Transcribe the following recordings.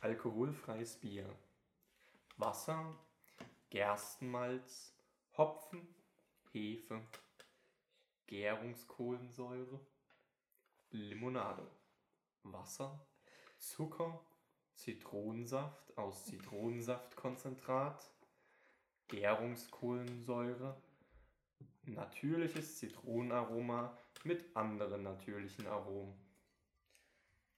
alkoholfreies Bier, Wasser, Gerstenmalz, Hopfen, Hefe, Gärungskohlensäure, Limonade, Wasser, Zucker, Zitronensaft aus Zitronensaftkonzentrat, Gärungskohlensäure, natürliches Zitronenaroma mit anderen natürlichen Aromen.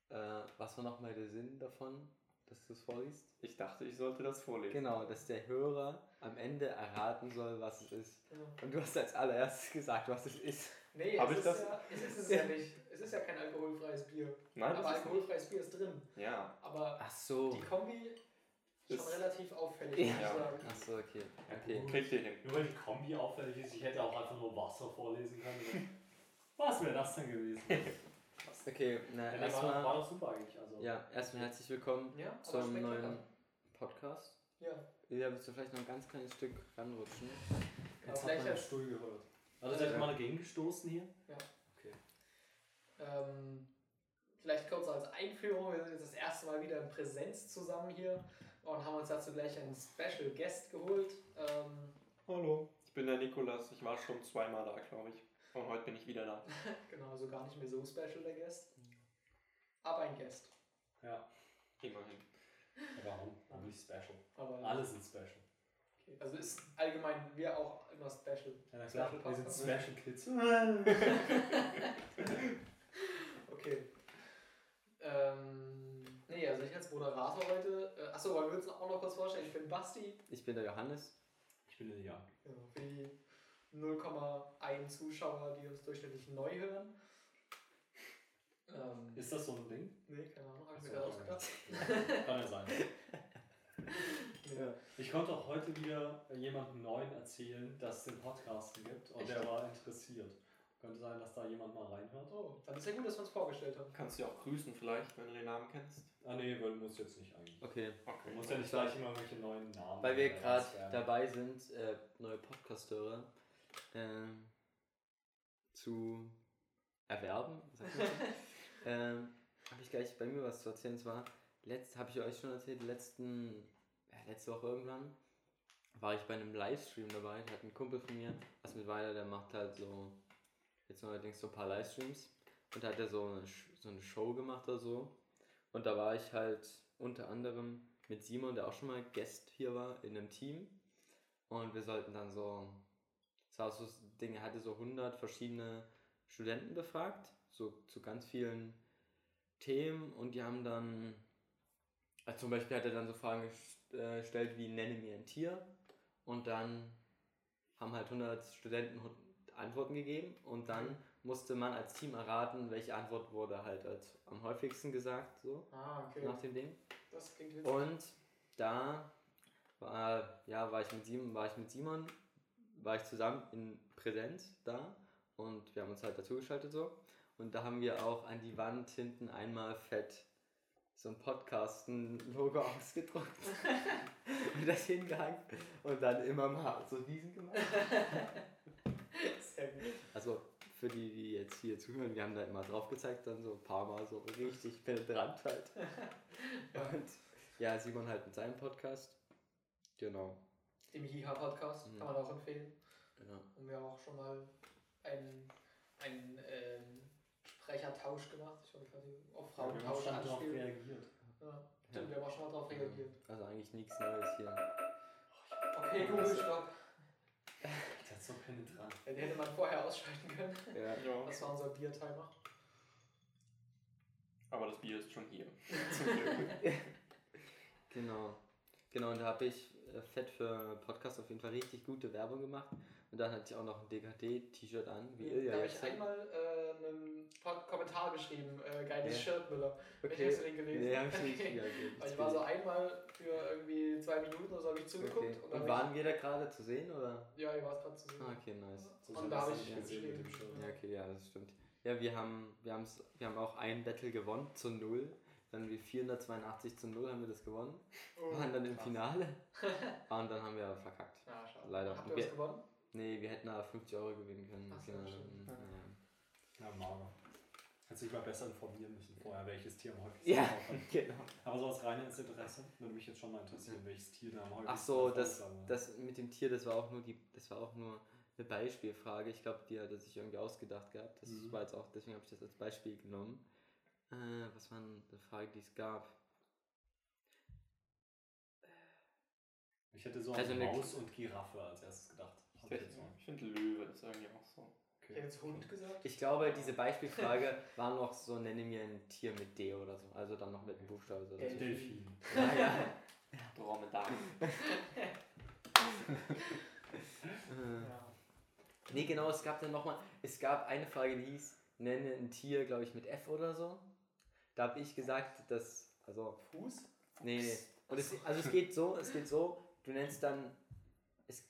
Äh, was war nochmal der Sinn davon, dass du es vorliest? Ich dachte, ich sollte das vorlesen. Genau, dass der Hörer am Ende erraten soll, was es ist. Genau. Und du hast als allererstes gesagt, was es ist. Nee, Hab es, ich ist das? Ja, es ist es ja nicht. Es ist ja kein alkoholfreies Bier. Nein, aber alkoholfreies Bier ist drin. Ja, Aber Ach so. die Kombi ist schon relativ auffällig, Ja. muss ich sagen. Ach so, okay. Ja, Okay. kriegt ihr hin. Nur weil die Kombi auffällig ist, ich hätte auch einfach nur Wasser vorlesen können. Was wäre das denn gewesen? Okay, na, Ja, nee, war, war erstmal, doch super eigentlich. Also, ja, erstmal herzlich willkommen Ja, aber zu einem schmeckt neuen lecker. Podcast. Ja, Ja, willst du vielleicht noch ein ganz kleines Stück ranrutschen? Hat vielleicht als- Stuhl gehört. Also, seid ihr Ja. mal dagegen gestoßen hier? Ja. Okay. ähm, vielleicht kurz als Einführung. Wir sind jetzt das erste Mal wieder in Präsenz zusammen hier und haben uns dazu gleich einen Special Guest geholt. Ähm, Hallo, ich bin der Nikolas. Ich war schon zweimal da, glaube ich. Und heute bin ich wieder da. genau, also gar nicht mehr so special der Guest. Aber ein Guest. Ja. Immerhin. Warum? Warum nicht special? Aber Alle sind special. Okay. Also ist allgemein wir auch immer special. Ja, na klar, Special wir sind Podcast. Special Kids. Okay. Ähm, nee, also ich als Moderator heute. Äh, achso, wollen wir uns auch noch kurz vorstellen? Ich bin Basti. Ich bin der Johannes. Ich bin der Jan. Ja, für die 0,1 Zuschauer, die uns durchschnittlich neu hören. Ähm, Ist das so ein Ding? nee, keine Ahnung, hab ich mir gerade ausgedacht. Kann ja sein. Ja. Ich konnte auch heute wieder jemandem Neuen erzählen, dass es den Podcasten gibt und Echt? der war interessiert. Könnte sein, dass da jemand mal reinhört. Oh, dann ist ja gut, dass wir uns vorgestellt haben. Kannst du ja auch grüßen vielleicht, wenn du den Namen kennst. Ah nee, weil muss jetzt nicht eigentlich. Okay. Okay. muss ja nicht gleich immer irgendwelche neuen Namen. Weil wir gerade dabei sind, äh, neue Podcast-Hörer ähm, zu erwerben, sagt man so. ähm, habe ich gleich bei mir was zu erzählen. Und zwar, letzt, habe ich euch schon erzählt, letzten, ja, letzte Woche irgendwann war ich bei einem Livestream dabei. Da hat ein Kumpel von mir, was mit weiter, der macht halt so, jetzt neuerdings so ein paar Livestreams. Und da hat er so eine, so eine Show gemacht oder so. Und da war ich halt unter anderem mit Simon, der auch schon mal Gast hier war, in einem Team. Und wir sollten dann so das Ding, er hatte so 100 verschiedene Studenten befragt, so zu ganz vielen Themen. Und die haben dann, also zum Beispiel hat er dann so Fragen äh, gestellt wie, nenne mir ein Tier. Und dann haben halt 100 Studenten Antworten gegeben. Und dann musste man als Team erraten, welche Antwort wurde halt als am häufigsten gesagt, so Ah, okay. nach dem Ding. Das klingt witzig. Und da war, ja, war ich mit Simon, war ich mit Simon, war ich zusammen in Präsenz da und wir haben uns halt dazugeschaltet so. Und da haben wir auch an die Wand hinten einmal fett so ein Podcast-Logo ausgedruckt und das hingehangen und dann immer mal so diesen gemacht. Also für die, die jetzt hier zuhören, wir haben da immer drauf gezeigt, dann so ein paar Mal so richtig penetrant halt. Und ja, Simon halt mit seinem Podcast. Genau. Dem Jiha-Podcast Mhm. kann man auch empfehlen. Ja. Und wir haben auch schon mal einen, einen ähm, Sprechertausch gemacht. Ich weiß nicht, auf Ja, wir haben Frauentausch schon darauf anspielen. reagiert. Ja, stimmt, wir haben auch schon mal darauf reagiert. Also eigentlich nichts Neues hier. Okay, Google, stopp. Das ist so penetrant. Den hätte man vorher ausschalten können. Ja. Ja. Das war unser Biertimer. Aber das Bier ist schon hier. Genau. Genau, und da habe ich fett für Podcast auf jeden Fall richtig gute Werbung gemacht. Und dann hatte ich auch noch ein DKD-T-shirt an, wie ihr da ja habe ich einmal äh, einen Kommentar geschrieben, äh, geiles Ja. Shirt, Müller. Okay. Hast du den gelesen? Nee, hab ich nicht Okay. ich war so einmal für irgendwie zwei Minuten oder so habe ich zugeguckt. Okay. Und, Und waren wir da gerade zu sehen, oder? Ja, ich war es gerade zu sehen. Ah, okay, nice. Und sind da habe ich geschrieben. Ja, okay, ja, das stimmt. Ja, wir haben, wir haben's, wir haben auch ein Battle gewonnen zu null. Dann wie 482 zu 0 haben wir das gewonnen. Oh, waren dann im krass. Finale. und dann haben wir verkackt. Ja, schade. Leider. Habt ihr Wir- was gewonnen? Nee, wir hätten aber 50 Euro gewinnen können. Ach Genau. Ja. Ja, mager. Hätte sich mal besser informieren müssen vorher, welches Tier am häufigsten Ja, genau. Aber so aus reines Interesse würde mich jetzt schon mal interessieren, welches Tier da am häufigsten Ach so, das, das mit dem Tier, das war auch nur die, das war auch nur eine Beispielfrage. Ich glaube, die hat er sich irgendwie ausgedacht gehabt. Das Mhm. war jetzt auch, deswegen habe ich das als Beispiel genommen. Äh, was war denn eine Frage, die es gab? Ich hätte so Also an Maus und Giraffe als erstes gedacht. Ich finde Löwe ist irgendwie auch so. Ich hätte jetzt Hund gesagt. Ich glaube, diese Beispielfrage war noch so, nenne mir ein Tier mit D oder so. Also dann noch mit einem Buchstabe. So. Delfin. Ja, ja. Dromedar. Äh, Ja. Nee, genau, es gab dann nochmal, es gab eine Frage, die hieß, nenne ein Tier, glaube ich, mit F oder so. Da habe ich gesagt, dass, also, Fuß? nee, nee. Und es, also es geht so, es geht so, du nennst dann, es,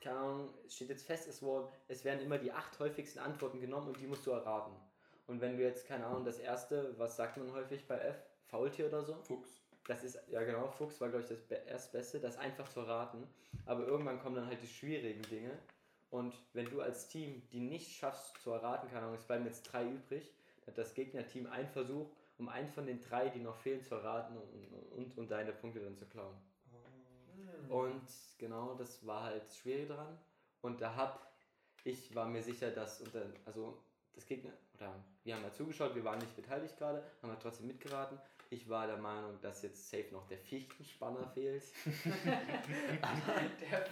keine Ahnung, es steht jetzt fest, es, wurden, es werden immer die acht häufigsten Antworten genommen und die musst du erraten. Und wenn du jetzt, keine Ahnung, das erste, was sagt man häufig bei F? Faultier oder so? Fuchs. Das ist, ja genau, Fuchs war, glaube ich, das Be- Erstbeste, das einfach zu raten. Aber irgendwann kommen dann halt die schwierigen Dinge. Und wenn du als Team die nicht schaffst zu erraten, keine Ahnung, es bleiben jetzt drei übrig, hat das Gegnerteam einen Versuch, um einen von den drei, die noch fehlen, zu erraten und, und, und deine Punkte dann zu klauen. Hm. Und genau, das war halt das Schwierige dran. Und da hab ich war mir sicher, dass unter, also das Gegner, oder wir haben ja zugeschaut, wir waren nicht beteiligt gerade, haben halt trotzdem mitgeraten. Ich war der Meinung, dass jetzt safe noch der Fichtenspanner fehlt. Der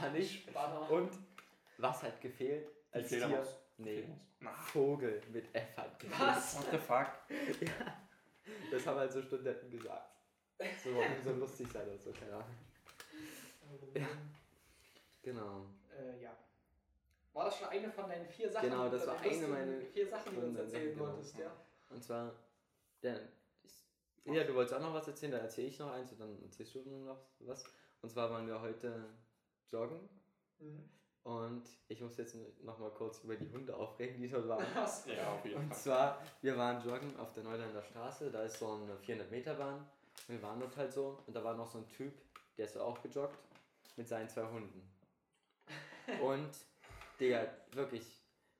War nicht. Spanner. Und was hat gefehlt? Als Tier? Nee, Vogel mit F hat. Was? what the fuck? Das haben halt so Studenten gesagt. So, warum so lustig sein oder so, keine Ahnung. Ja. Genau. Äh, ja. War das schon eine von deinen vier Sachen? Genau, das war eine meiner- vier Sachen, die du uns erzählen genau. wolltest, ja. Und zwar, der, ja, du wolltest auch noch was erzählen, dann erzähle ich noch eins und dann erzählst du noch was. Und zwar waren wir heute joggen Mhm. Und ich muss jetzt noch mal kurz über die Hunde aufregen, die dort waren. Ja, auf jeden Und Fall. zwar, wir waren joggen auf der Neuländer Straße, da ist so eine 400 Meter Bahn. Und wir waren dort halt so und da war noch so ein Typ, der ist so auch gejoggt mit seinen zwei Hunden. Und, Digga, wirklich,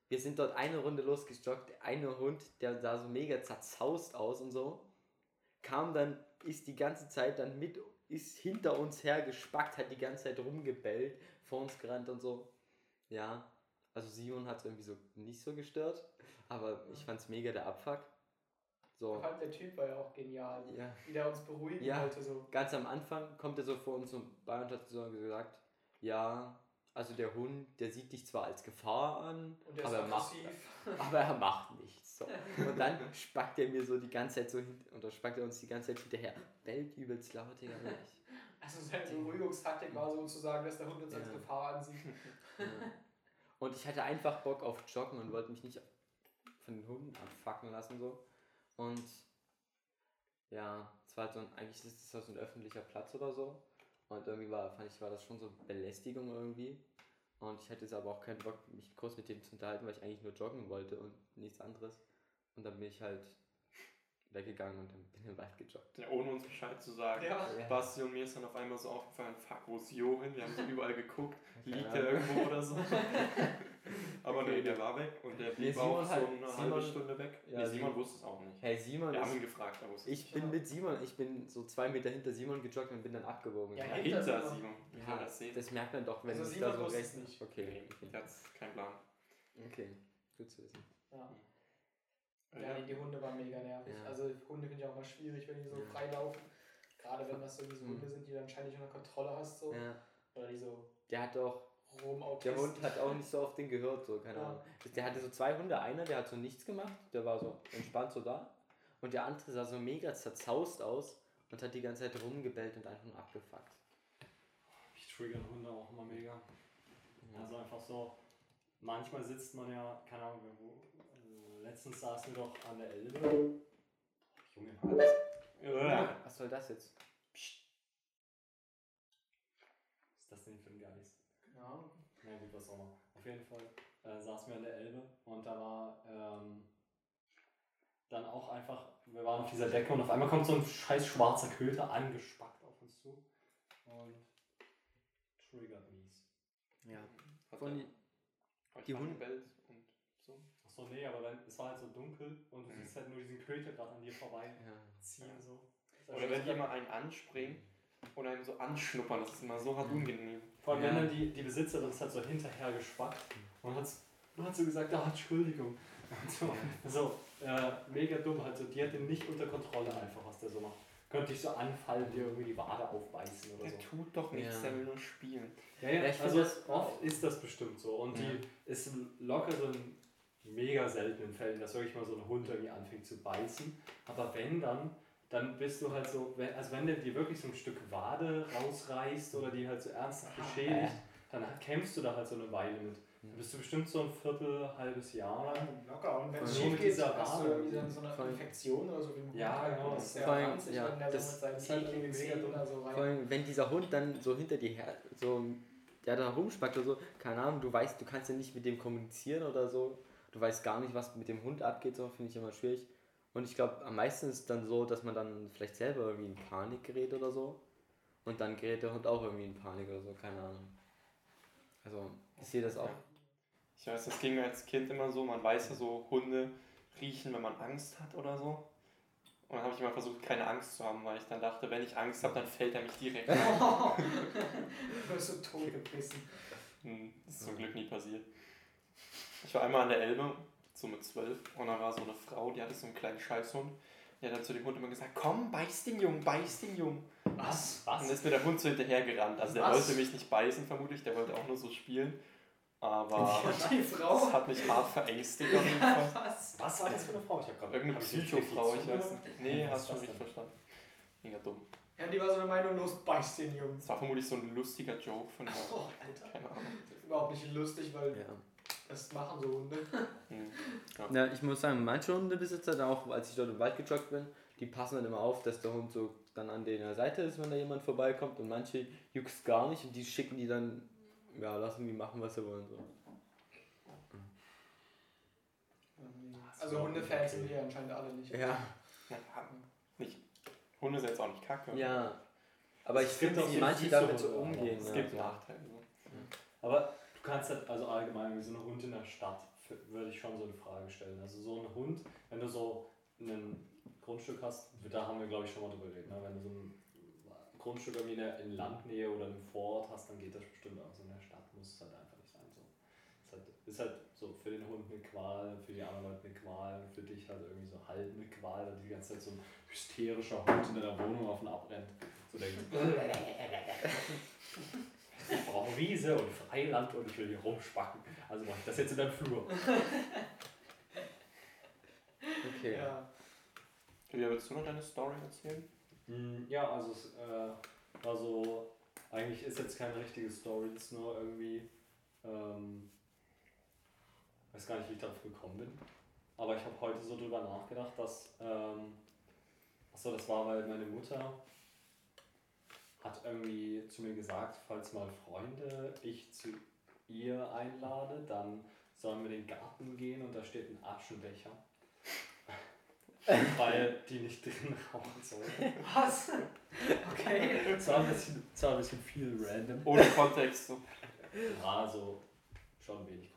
wir sind dort eine Runde losgejoggt, der eine Hund, der sah so mega zerzaust aus und so, kam dann, ist die ganze Zeit dann mit, ist hinter uns hergespackt, hat die ganze Zeit rumgebellt, vor uns gerannt und so. Ja, also Simon hat es irgendwie so nicht so gestört, aber ich fand's mega der Abfuck. So, Vor allem der Typ war ja auch genial. ja. Wie der uns beruhigen Ja. wollte. So. Ganz am Anfang kommt er so vor uns und bei und hat so gesagt, ja, also der Hund, der sieht dich zwar als Gefahr an, Und aber er, macht, aber er macht nichts. So. Und dann spackt er mir so die ganze Zeit so hin, oder spackt er uns die ganze Zeit hinterher. Bellt übelst laut, Digga. Also seine Beruhigungstaktik war so zu sagen, dass der Hund uns als Ja. Gefahr ansieht. Ja. Und ich hatte einfach Bock auf Joggen und wollte mich nicht von den Hunden abfacken lassen so. Und ja, es war halt so ein, eigentlich ist es so ein öffentlicher Platz oder so. Und irgendwie war, fand ich, war das schon so Belästigung irgendwie. Und ich hatte jetzt aber auch keinen Bock, mich groß mit dem zu unterhalten, weil ich eigentlich nur joggen wollte und nichts anderes. Und dann bin ich halt weggegangen und dann bin ich im Wald gejoggt. Ja, ohne uns Bescheid zu sagen. Ja. Basti und mir ist dann auf einmal so aufgefallen, fuck, wo ist Jo hin? Wir haben so überall geguckt, liegt Ahnung. irgendwo oder so. Aber nee, der war weg und der blieb Simon auch so eine halbe Simon- Stunde weg. Ja, nee, Simon Simon- wusste es auch nicht. Hey Simon, Wir haben ihn gefragt, er wusste ich bin mit Simon, ich bin so zwei Meter hinter Simon gejoggt und bin dann abgewogen. Ja, Ja, hinter Simon. Wie Ja, das sehen? das merkt man doch, wenn Also es da so rechts es nicht. Okay, Nee, okay. der hat keinen Plan. Okay, gut zu wissen. Ja. Ja, nee, die Hunde waren mega nervig. Ja. Also Hunde finde ich auch mal schwierig, wenn die so Ja. frei laufen. Gerade wenn das so diese Mhm. Hunde sind, die du anscheinend nicht unter Kontrolle hast. So. Ja, Oder die so der hat auch, Rum-Autisten. der Hund hat auch nicht so auf den gehört, so, keine Ja. Ahnung. Der hatte so zwei Hunde, einer, der hat so nichts gemacht, der war so entspannt so da. Und der andere sah so mega zerzaust aus und hat die ganze Zeit rumgebellt und einfach nur abgefuckt. Ich triggern Hunde auch immer mega. Ja. Also einfach so, manchmal sitzt man ja, keine Ahnung, wo, letztens saßen wir doch an der Elbe. Boah, Junge, alles. Ja. Was soll das jetzt? Was ist das denn für ein Geist? Ja. Na gut, was auch immer. Auf jeden Fall äh, saßen wir an der Elbe und da war ähm, dann auch einfach, wir waren auf dieser Decke und auf einmal kommt so ein scheiß schwarzer Köter angespackt auf uns zu und triggert mies. Ja. Hat Von die die mal Hunde- und so? Achso, nee, aber wenn, es war halt so dunkel und du Mhm. siehst halt nur diesen Köter gerade an dir vorbei Ja. ziehen so. Oder wenn die mal einen anspringen und einem so anschnuppern, das ist immer so hart unangenehm. Vor allem, Ja. wenn dann die, die Besitzerin ist halt so hinterher gespackt und hat, hat so gesagt, ah, Entschuldigung. Und so, so äh, mega dumm, halt so, die hat den nicht unter Kontrolle einfach, was der so macht. Könnte ich so anfallen, dir irgendwie die Wade aufbeißen oder Der so. tut doch nichts, Ja. der will nur spielen. Ja, ja, Ja, also oft ist das bestimmt so. Und Ja. die ist locker so in mega seltenen Fällen, dass wirklich mal so ein Hund irgendwie anfängt zu beißen. Aber wenn dann, dann bist du halt so, wenn, also wenn der dir wirklich so ein Stück Wade rausreißt oder die halt so ernsthaft beschädigt, dann kämpfst du da halt so eine Weile mit. Dann bist du bestimmt so ein Viertel, halbes Jahr lang. Locker. Und wenn es schief geht, dieser hast du Wade. irgendwie so- so eine Infektion oder so. wie Ja, Hund. genau, Das das ist vor ja allem, ranzig, ja, wenn der so das mit seinen halt ekligen Zähnen da so rein. Vor allem, wenn dieser Hund dann so hinter dir her, so, der da rumspackt oder so, keine Ahnung, du weißt, du kannst ja nicht mit dem kommunizieren oder so. Du weißt gar nicht, was mit dem Hund abgeht, so finde ich immer schwierig. Und ich glaube, am meisten ist es dann so, dass man dann vielleicht selber irgendwie in Panik gerät oder so. Und dann gerät der Hund auch irgendwie in Panik oder so, keine Ahnung. Also, ich sehe das auch. Ich weiß, das ging mir als Kind immer so, man weiß ja so, Hunde riechen, wenn man Angst hat oder so. Und dann habe ich immer versucht, keine Angst zu haben, weil ich dann dachte, wenn ich Angst habe, dann fällt er mich direkt. Du wirst so tot gebissen. Hm, Das ist zum Glück nie passiert. Ich war einmal an der Elbe, so mit zwölf, und da war so eine Frau, die hatte so einen kleinen Scheißhund. Die hat dann zu dem Hund immer gesagt, komm, beiß den Jungen, beiß den Jungen. Was? Und dann Was? ist mir der Hund so hinterher gerannt. Also der Was? wollte mich nicht beißen, vermutlich, der wollte auch nur so spielen. Aber Und die das Frau. hat mich hart verängstigt auf jeden Fall. Was? Was war das für eine Frau? Ich habe gerade Irgendeine hab ich nicht Psychofrau, ich weiß nicht. Nee, Was hast ist schon das richtig verstanden. Mega dumm. Ja, die war so eine Meinung, los, beiß den Jungen. Das war vermutlich so ein lustiger Joke von der. Oh, Alter. Keine Ahnung. Überhaupt nicht lustig, weil Ja. Das machen so Hunde. Hm. Ja, ich muss sagen, manche Hundebesitzer, auch als ich dort im Wald gejoggt bin, die passen dann immer auf, dass der Hund so dann an der Seite ist, wenn da jemand vorbeikommt und manche juckt's gar nicht und die schicken die dann, ja, lassen die machen, was sie wollen. So. Also Hundefans sind wir anscheinend alle nicht. Ja, Ja, nicht. Hunde sind jetzt auch nicht kacke. ja. Aber ich Es gibt finde, auch wie so manche damit so umgehen. Es ja, gibt so. Nachteile. Aber kannst halt, also allgemein, wie so ein Hund in der Stadt, würde ich schon so eine Frage stellen. Also so ein Hund, wenn du so ein Grundstück hast, da haben wir glaube ich schon mal drüber geredet, ne? wenn du so ein Grundstück irgendwie in, Landnähe oder im Vorort hast, dann geht das bestimmt auch. So in der Stadt muss es halt einfach nicht sein. So. Ist, halt, ist halt so für den Hund eine Qual, für die anderen Leute eine Qual, für dich halt irgendwie so halb eine Qual, weil die ganze Zeit so ein hysterischer Hund in deiner Wohnung auf und abrennt. So denkt, ich brauche Wiese und Freiland und ich will hier rumspacken. Also mach ich das jetzt in deinem Flur. Okay. Ja. Julia, willst du noch deine Story erzählen? Mm, Ja, also es äh, war so, eigentlich ist jetzt keine richtige Story, es ist nur irgendwie, ähm, weiß gar nicht, wie ich darauf gekommen bin. Aber ich habe heute so drüber nachgedacht, dass, ähm, achso, das war, weil meine Mutter hat irgendwie zu mir gesagt, falls mal Freunde ich zu ihr einlade, dann sollen wir in den Garten gehen und da steht ein Aschenbecher. weil die nicht drin rauchen sollen. Was? Okay. Es war ein bisschen, war ein bisschen viel random. Ohne Kontext. So. Ja, so schon wenig Kontext.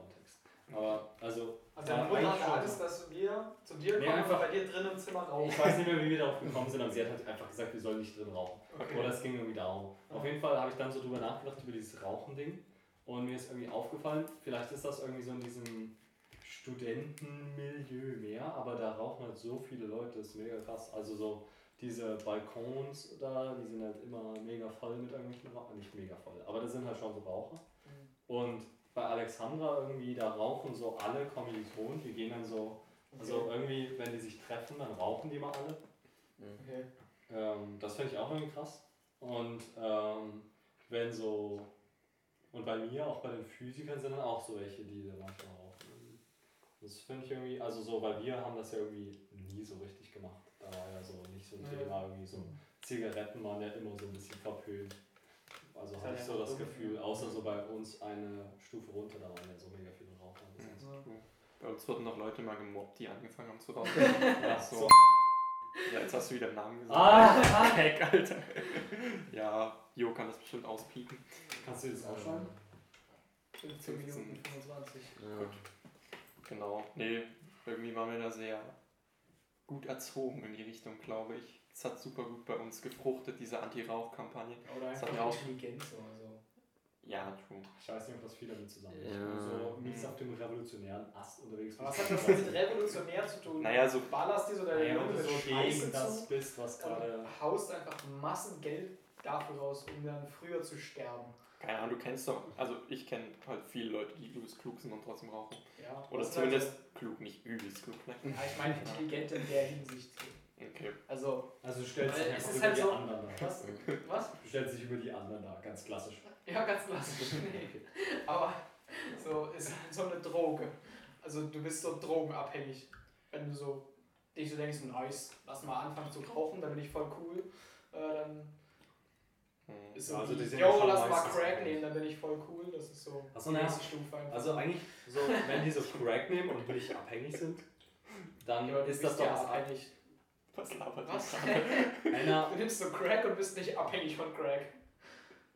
Aber also, Also Ja, eigentlich hatte schon. Angst, dass wir zu dir Nee, kommen und einfach- bei dir drin im Zimmer rauchen. ich weiß nicht mehr, wie wir darauf gekommen sind, aber sie hat halt einfach gesagt, wir sollen nicht drin rauchen. Okay. Oder es ging irgendwie darum. Auf jeden Fall habe ich dann so drüber nachgedacht, über dieses Rauchen-Ding. Und mir ist irgendwie aufgefallen, vielleicht ist das irgendwie so in diesem Studentenmilieu mehr, aber da rauchen halt so viele Leute, das ist mega krass. Also so diese Balkons da, die sind halt immer mega voll mit irgendwelchen Rauchern. Nicht mega voll, aber das sind halt schon so Raucher. Mhm. Und bei Alexandra irgendwie, da rauchen so alle Kommilitonen, die gehen dann so, also irgendwie, wenn die sich treffen, dann rauchen die immer alle. Okay. Ähm, das finde ich auch irgendwie krass. Und ähm, wenn so, und bei mir, auch bei den Physikern, sind dann auch so welche, die da manchmal rauchen. Das finde ich irgendwie, also so, weil wir haben das ja irgendwie nie so richtig gemacht. Da war ja so nicht so ein. Thema, irgendwie so Zigaretten waren ja immer so ein bisschen verpönt. Also habe ich so das Gefühl, außer so bei uns eine Stufe runter, da waren ja so mega viele Raucher. Heißt, Ja. Bei uns wurden noch Leute mal gemobbt, die angefangen haben zu rauchen. ja, So. Ja, jetzt hast du wieder den Namen gesagt. Ah, Heck, Alter. Ja, Jo kann das bestimmt auspiepen. kannst du das aufschreiben? 15 Minuten 25. Ja. Gut. Genau. Nee, irgendwie waren wir da sehr gut erzogen in die Richtung, glaube ich. Es hat super gut bei uns gefruchtet, diese Anti-Rauch-Kampagne. Oder Das einfach ja auch- Intelligenz oder so. Ja, true. Ich weiß nicht, ob das viel damit zusammenhängt. Ja. So mies auf dem revolutionären Ast unterwegs bist. Was hat das mit revolutionär zu tun? Naja, so- ballerst dir so deine Naja, wenn Lunge so Scheiße gegen das bist, was gerade... haust einfach Massengeld dafür raus, um dann früher zu sterben. Keine Ahnung, du kennst doch, also ich kenne halt viele Leute, die übelst klug sind und trotzdem rauchen. Ja, Oder zumindest klug, nicht übelst klug. Ne? Ja, ich meine intelligent in der Hinsicht. Okay. Also, Also du stellst dich Weil einfach über halt die so- anderen da. was? Was? Du stellst dich über die anderen da, ganz klassisch. Ja, ganz klassisch. Nee. Aber so ist halt so eine Droge. Also du bist so drogenabhängig. Wenn du so dich so denkst, nice, lass mal anfangen zu rauchen, dann bin ich voll cool. Äh, dann Hm. ist so Also die ja yo, lass mal Crack nehmen, dann bin ich voll cool. Das ist so Ach so, die ja. nächste Stufe einfach. Also eigentlich, so, wenn die so Crack nehmen und wirklich abhängig sind, dann Ja, ist das doch ja was ab. abhängig. Was labert Was? Einer, Du nimmst so Crack und bist nicht abhängig von Crack.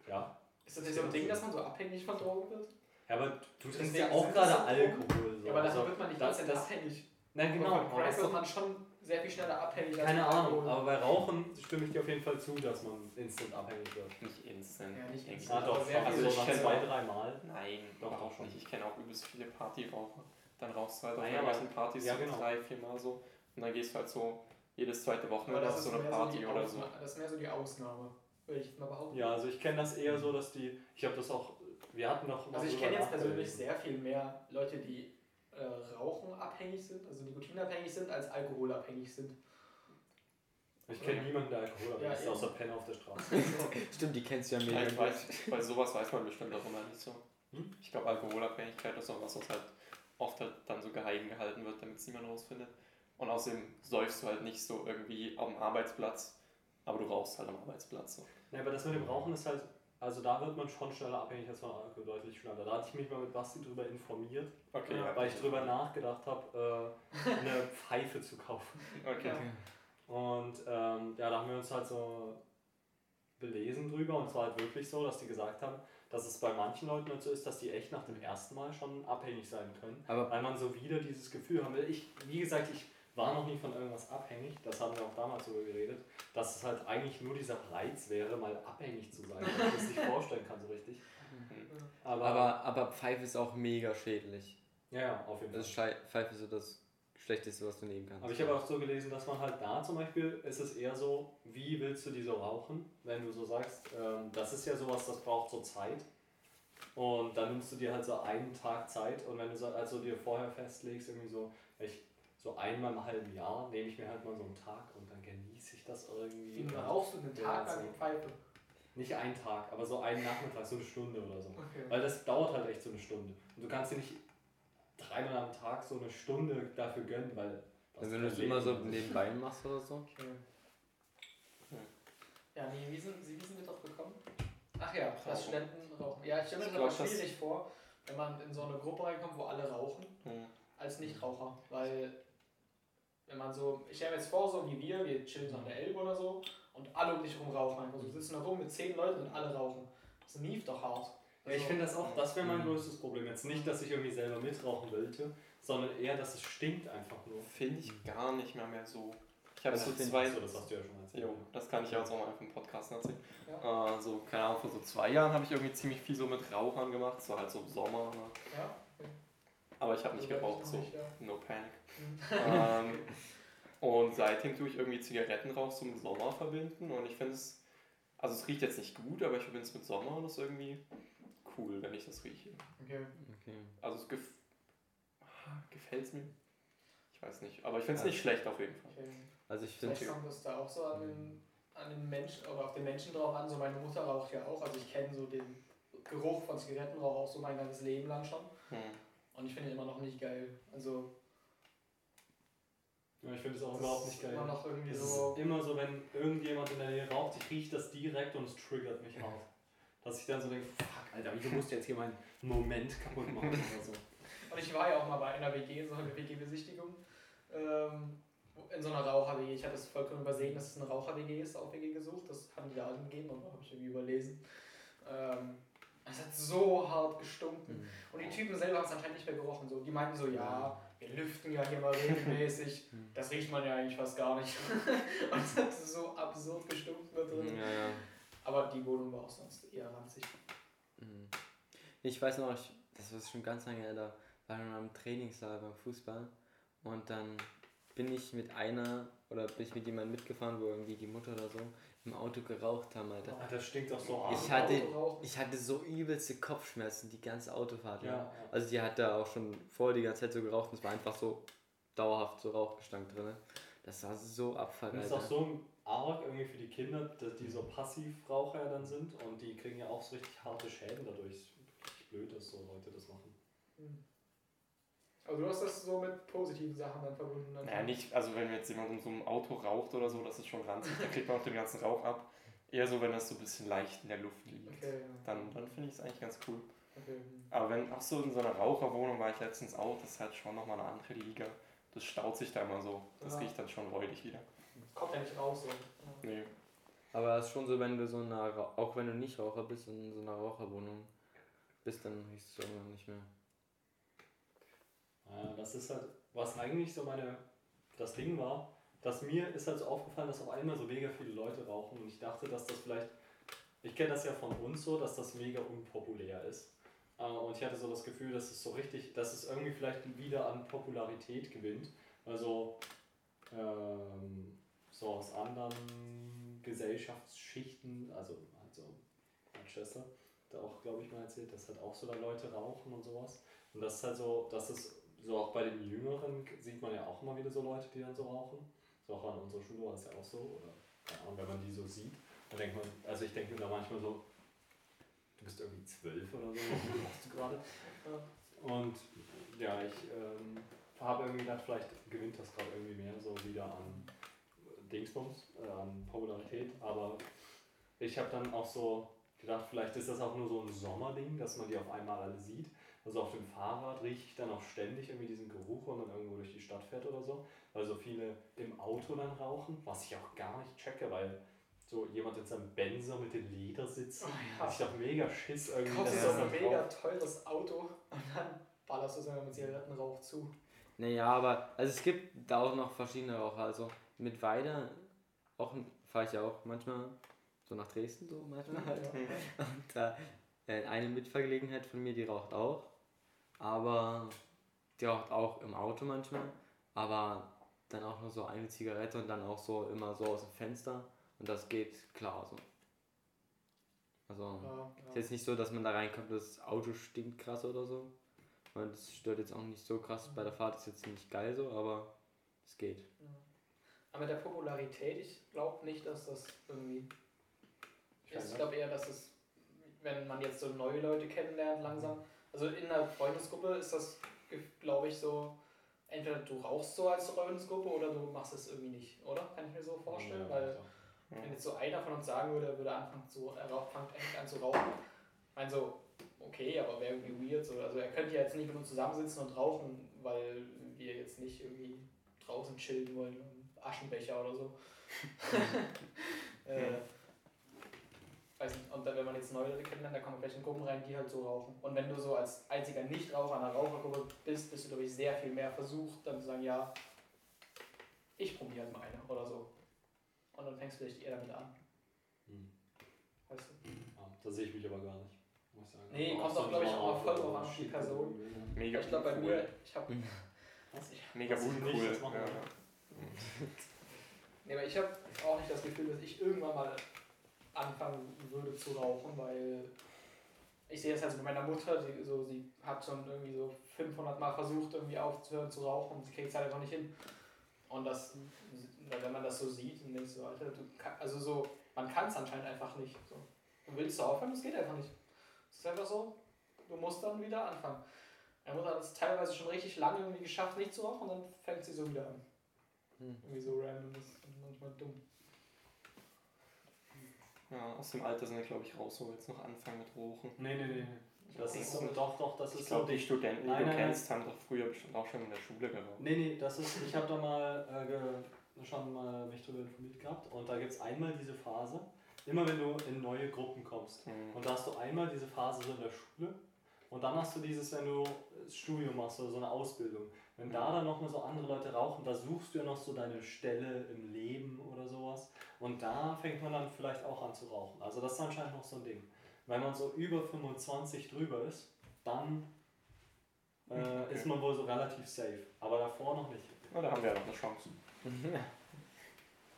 ja. Ist das nicht so ein Ding, dass man so abhängig von Drogen wird? Ja, aber du trinkst ja auch gerade Alkohol. So. Ja, aber davon also, wird man nicht das, abhängig. Nein, genau. Von aber Crack wird man schon sehr viel schneller abhängig als keine Ahnung, Alkohol. aber bei Rauchen stimme ich dir auf jeden Fall zu, dass man instant abhängig wird. Nicht instant. Ja, nicht ich. instant. Ah, doch, aber sehr also viel so nach schneller. zwei, drei Mal. Nein, Doch, doch schon. nicht. Ich kenne auch übelst viele Partyraucher. Dann rauchst du halt auf Ah, ja, irgendwelchen aber- Partys ja, so genau. drei, vier Mal so. Und dann gehst du halt so jedes zweite Wochenende das auf ist so eine mehr Party die oder so. Das ist mehr so die Ausnahme, würde ich mal behaupten. Ja, also ich kenne das eher so, dass die, ich habe das auch, wir hatten mal Also ich kenne jetzt persönlich sehr viel mehr Leute, die äh, Rauchen abhängig sind, also nikotinabhängig sind, als alkoholabhängig sind. Ich kenne niemanden, der Alkohol Ja, ist außer Penner auf der Straße. Stimmt, die kennst du ja Ja, mega ich weiß, bei sowas weiß man bestimmt auch immer nicht so. Hm? Ich glaube, Alkoholabhängigkeit ist auch was, was halt oft halt dann so geheim gehalten wird, damit es niemand rausfindet. Und außerdem säufst du halt nicht so irgendwie am Arbeitsplatz, aber du rauchst halt am Arbeitsplatz. So. Ja, aber das mit dem Rauchen ist halt, also da wird man schon schneller abhängig als von Alkohol, deutlich schneller. Da hatte ich mich mal mit Basti drüber informiert, Okay, Ja, weil ich drüber nachgedacht habe, äh, eine Pfeife zu kaufen. Okay. Ja. Und ähm, ja, da haben wir uns halt so belesen drüber und es war halt wirklich so, dass die gesagt haben, dass es bei manchen Leuten halt so ist, dass die echt nach dem ersten Mal schon abhängig sein können, Aber weil man so wieder dieses Gefühl haben will. Ich, wie gesagt, ich war noch nie von irgendwas abhängig, das haben wir auch damals darüber geredet, dass es halt eigentlich nur dieser Reiz wäre, mal abhängig zu sein, weil ich das nicht vorstellen kann so richtig. Aber, Aber, aber Pfeife ist auch mega schädlich. ja, ja, auf jeden Fall. Das ist Schei- Pfeife ist so das Schlechteste, was du nehmen kannst. Aber ich habe auch so gelesen, dass man halt da zum Beispiel ist es eher so, wie willst du die so rauchen? Wenn du so sagst, ähm, das ist ja sowas, das braucht so Zeit. Und dann nimmst du dir halt so einen Tag Zeit und wenn du so, also dir vorher festlegst, irgendwie so, ich, so einmal im halben Jahr nehme ich mir halt mal so einen Tag und dann genieße ich das irgendwie. Wie rauchst du einen Ja, Tag so. lang die Pfeife? Nicht einen Tag, aber so einen Nachmittag, so eine Stunde oder so. Okay. Weil das dauert halt echt so eine Stunde. Und du kannst dir nicht dreimal am Tag so eine Stunde dafür gönnen, weil. das Also wenn du kein immer so nebenbei machst oder so. Okay. Ja. Ja, nee, wie sind, wie sind wir drauf gekommen? Ach ja, das Rauchen. Studentenrauchen. Ja, ich stelle mir das aber das- schwierig vor, wenn man in so eine Gruppe reinkommt, wo alle rauchen, Hm. als Nichtraucher. Weil, wenn man so, ich stelle mir jetzt vor, so wie wir, wir chillen so an der Elbe oder so und alle um dich rum rauchen. Also wir sitzen da rum mit zehn Leuten und alle rauchen. Das mieft doch hart. Ja, ich Also, finde das auch, das wäre mein Mhm. größtes Problem. Jetzt nicht, dass ich irgendwie selber mitrauchen wollte, sondern eher, dass es stinkt einfach nur. Finde ich gar nicht mehr, mehr so. Ich habe Also so zwei. Achso, das hast du ja schon erzählt. Jo, das kann ich ja jetzt auch mal einfach im Podcast erzählen. Ja. Äh, so, keine Ahnung, vor so zwei Jahren habe ich irgendwie ziemlich viel so mit Rauchern gemacht, so halt so im Sommer. Ne? Ja, Aber ich habe nicht so geraucht, so nicht, ja. no panic. Mhm. ähm, und seitdem tue ich irgendwie Zigarettenrauch so mit Sommer verbinden und ich finde es, also es riecht jetzt nicht gut, aber ich verbinde es mit Sommer und das ist irgendwie cool, wenn ich das rieche. Okay. Okay. Also es gef gefällt es mir. Ich weiß nicht, aber ich finde es nicht schlecht auf jeden Fall. okay. Also ich finde, Vielleicht kommt das da auch so an den, an den Menschen oder auf den Menschen drauf an. So meine Mutter raucht ja auch. Also ich kenne so den Geruch von Zigarettenrauch auch so mein ganzes Leben lang schon. Hm. Und ich finde ihn immer noch nicht geil. Also Ja, ich finde es auch überhaupt nicht geil. immer noch irgendwie Es so. ist immer so, wenn irgendjemand in der Nähe raucht, ich rieche das direkt und es triggert mich hart. Dass ich dann so denke, fuck, Alter, wieso musst du jetzt hier meinen Moment kaputt machen oder so. Und ich war ja auch mal bei einer WG, so eine WG-Besichtigung. Ähm, in so einer Raucher-WG. Ich hatte es vollkommen übersehen, dass es eine Raucher-WG ist, auf WG gesucht. Das haben die da angegeben, aber habe ich irgendwie überlesen. Ähm, Es hat so hart gestunken. Mhm. Und die Typen selber haben es anscheinend nicht mehr gerochen. So. Die meinten so, ja, wir lüften ja hier mal regelmäßig. Mhm. Das riecht man ja eigentlich fast gar nicht. Und es hat so absurd gestunken da drin. Ja, ja. Aber die Wohnung war auch sonst eher ranzig. Mhm. Ich weiß noch, ich, das war schon ganz lange her, da war ich noch am Trainingssaal beim Fußball und dann bin ich mit einer oder bin ich mit jemandem mitgefahren, wo irgendwie die Mutter oder so im Auto geraucht haben, Alter. Ah, das stinkt doch so Ich arg. hatte- Autorauchen. Ich hatte so übelste Kopfschmerzen die ganze Autofahrt. Ja, Ja. ja. Also die hat da auch schon vorher die ganze Zeit so geraucht und es war einfach so dauerhaft so Rauchgestank drin. Das war so Und das ist auch so arg irgendwie für die Kinder, dass die so Passivraucher ja dann sind und die kriegen ja auch so richtig harte Schäden dadurch. Ist Richtig blöd, dass so Leute das machen. Aber du hast das so mit positiven Sachen dann verbunden. Dann Naja, nicht, also wenn jetzt jemand in so einem Auto raucht oder so, das ist schon ranzig, da kriegt man auch den ganzen Rauch ab. Eher so, wenn das so ein bisschen leicht in der Luft liegt. Okay, ja. Dann, dann finde ich es eigentlich ganz cool. Okay. Aber wenn auch so in so einer Raucherwohnung war ich letztens auch, das ist halt schon nochmal eine andere Liga. Das staut sich da immer so. Das Ja. riecht dann schon räudig wieder. Kommt ja nicht raus. So. Ja. Nee. Aber es ist schon so, wenn du so in einer, auch wenn du nicht Raucher bist, in so einer Raucherwohnung bist, dann riechst du irgendwann nicht mehr. Ja, das ist halt, was eigentlich so meine, das Ding war, dass mir ist halt so aufgefallen, dass auf einmal so mega viele Leute rauchen und ich dachte, dass das vielleicht, ich kenne das ja von uns so, dass das mega unpopulär ist. Äh, Und ich hatte so das Gefühl, dass es so richtig, dass es irgendwie vielleicht wieder an Popularität gewinnt. Also ähm, so aus anderen Gesellschaftsschichten, also, also Manchester, da auch, glaube ich, mal erzählt, dass halt auch so da Leute rauchen und sowas. Und das ist halt so, das ist so auch bei den Jüngeren sieht man ja auch immer wieder so Leute, die dann so rauchen. So auch an unserer Schule war das ja auch so. Oder keine Ahnung, wenn man die so sieht, dann denkt man, also ich denke mir da manchmal so, du bist irgendwie zwölf oder so, was machst du gerade? Und ja, ich ähm, habe irgendwie gedacht, vielleicht gewinnt das gerade irgendwie mehr so wieder an Dingsbums, äh, an Popularität. Aber ich habe dann auch so gedacht, vielleicht ist das auch nur so ein Sommerding, dass man die auf einmal alle sieht. Also auf dem Fahrrad rieche ich dann auch ständig irgendwie diesen Geruch, wenn man irgendwo durch die Stadt fährt oder so. Weil so viele im Auto dann rauchen, was ich auch gar nicht checke, weil so jemand in seinem Benzer mit dem Ledersitz, Oh ja. ich doch mega Schiss irgendwie. Kaufst du so das ein mega drauf- teures Auto und dann ballerst du es einfach mit Zigarettenrauch zu. Naja, aber also es gibt da auch noch verschiedene Raucher. Also mit Weide auch fahre ich ja auch manchmal so nach Dresden so manchmal halt. Ja. Und da äh, eine Mitvergelegenheit von mir, die raucht auch. Aber die raucht auch im Auto manchmal. Aber dann auch nur so eine Zigarette und dann auch so immer so aus dem Fenster. Und das geht klar so. Also Ja, ist ja. jetzt nicht so, dass man da reinkommt, das Auto stinkt krass oder so. Und das stört jetzt auch nicht so krass. Bei der Fahrt ist jetzt nicht geil so, aber es geht. Ja. Aber mit der Popularität, ich glaube nicht, dass das irgendwie Ich ist. Ich glaube eher, dass es, wenn man jetzt so neue Leute kennenlernt langsam, also in der Freundesgruppe ist das, glaube ich, so, entweder du rauchst so als Freundesgruppe oder du machst es irgendwie nicht, oder? Kann ich mir so vorstellen, Ja, weil also. wenn jetzt so einer von uns sagen würde, er würde anfangen zu, er fängt endlich an zu rauchen, ich meine so, okay, aber wäre irgendwie weird so. Also er könnte ja jetzt nicht mit uns zusammensitzen und rauchen, weil wir jetzt nicht irgendwie draußen chillen wollen, Aschenbecher oder so. äh, weiß nicht, und dann, wenn man jetzt neue Leute kennenlernt, da kommen vielleicht in Gruppen rein, die halt so rauchen. Und wenn du so als einziger Nichtraucher in einer Rauchergruppe bist, bist du, glaube ich, sehr viel mehr versucht, dann zu sagen, ja, ich probiere halt mal eine oder so. Und dann fängst du vielleicht eher damit an. Hm. Weißt du? Ja, da sehe ich mich aber gar nicht. Muss ich sagen. Nee, Aber kommt auch, glaub ich, auch mal voll Sommer- drauf an, auf die Person. Mega ich glaube bei mir, ich habe Was? Mega uncool. Ja. nee, aber ich habe auch nicht das Gefühl, dass ich irgendwann mal anfangen würde zu rauchen, weil ich sehe das halt so mit meiner Mutter, die, so, sie hat schon irgendwie so 500 Mal versucht, irgendwie aufzuhören zu rauchen und sie kriegt es halt einfach nicht hin. Und das, wenn man das so sieht, dann denkst du, Alter, du kann, also so, man kann es anscheinend einfach nicht. So. Du willst du aufhören, das geht einfach nicht. Es ist einfach so, du musst dann wieder anfangen. Meine Mutter hat es teilweise schon richtig lange irgendwie geschafft, nicht zu rauchen und dann fängt sie so wieder an. Hm. Irgendwie so random, das ist manchmal dumm. Ja, aus dem Alter sind wir, glaube ich, raus, wo wir jetzt noch anfangen mit Rauchen. Nee, nee, nee. Das Ich ist so, doch, doch, das Ich ist glaube, so. die Studenten, die Nein, du nein, kennst, haben doch früher bestimmt auch schon in der Schule geraucht. Nee, nee, das ist, ich habe da mal äh, ge, schon mal mich darüber informiert gehabt und da gibt es einmal diese Phase, immer wenn du in neue Gruppen kommst. Mhm. Und da hast du einmal diese Phase so in der Schule und dann hast du dieses, wenn du das Studium machst oder so eine Ausbildung. Wenn da dann nochmal so andere Leute rauchen, da suchst du ja noch so deine Stelle im Leben oder sowas. Und da fängt man dann vielleicht auch an zu rauchen. Also das ist anscheinend noch so ein Ding. Wenn man so über 25 drüber ist, dann äh, Okay. ist man wohl so relativ safe. Aber davor noch nicht. Na, da haben wir ja noch eine Chance.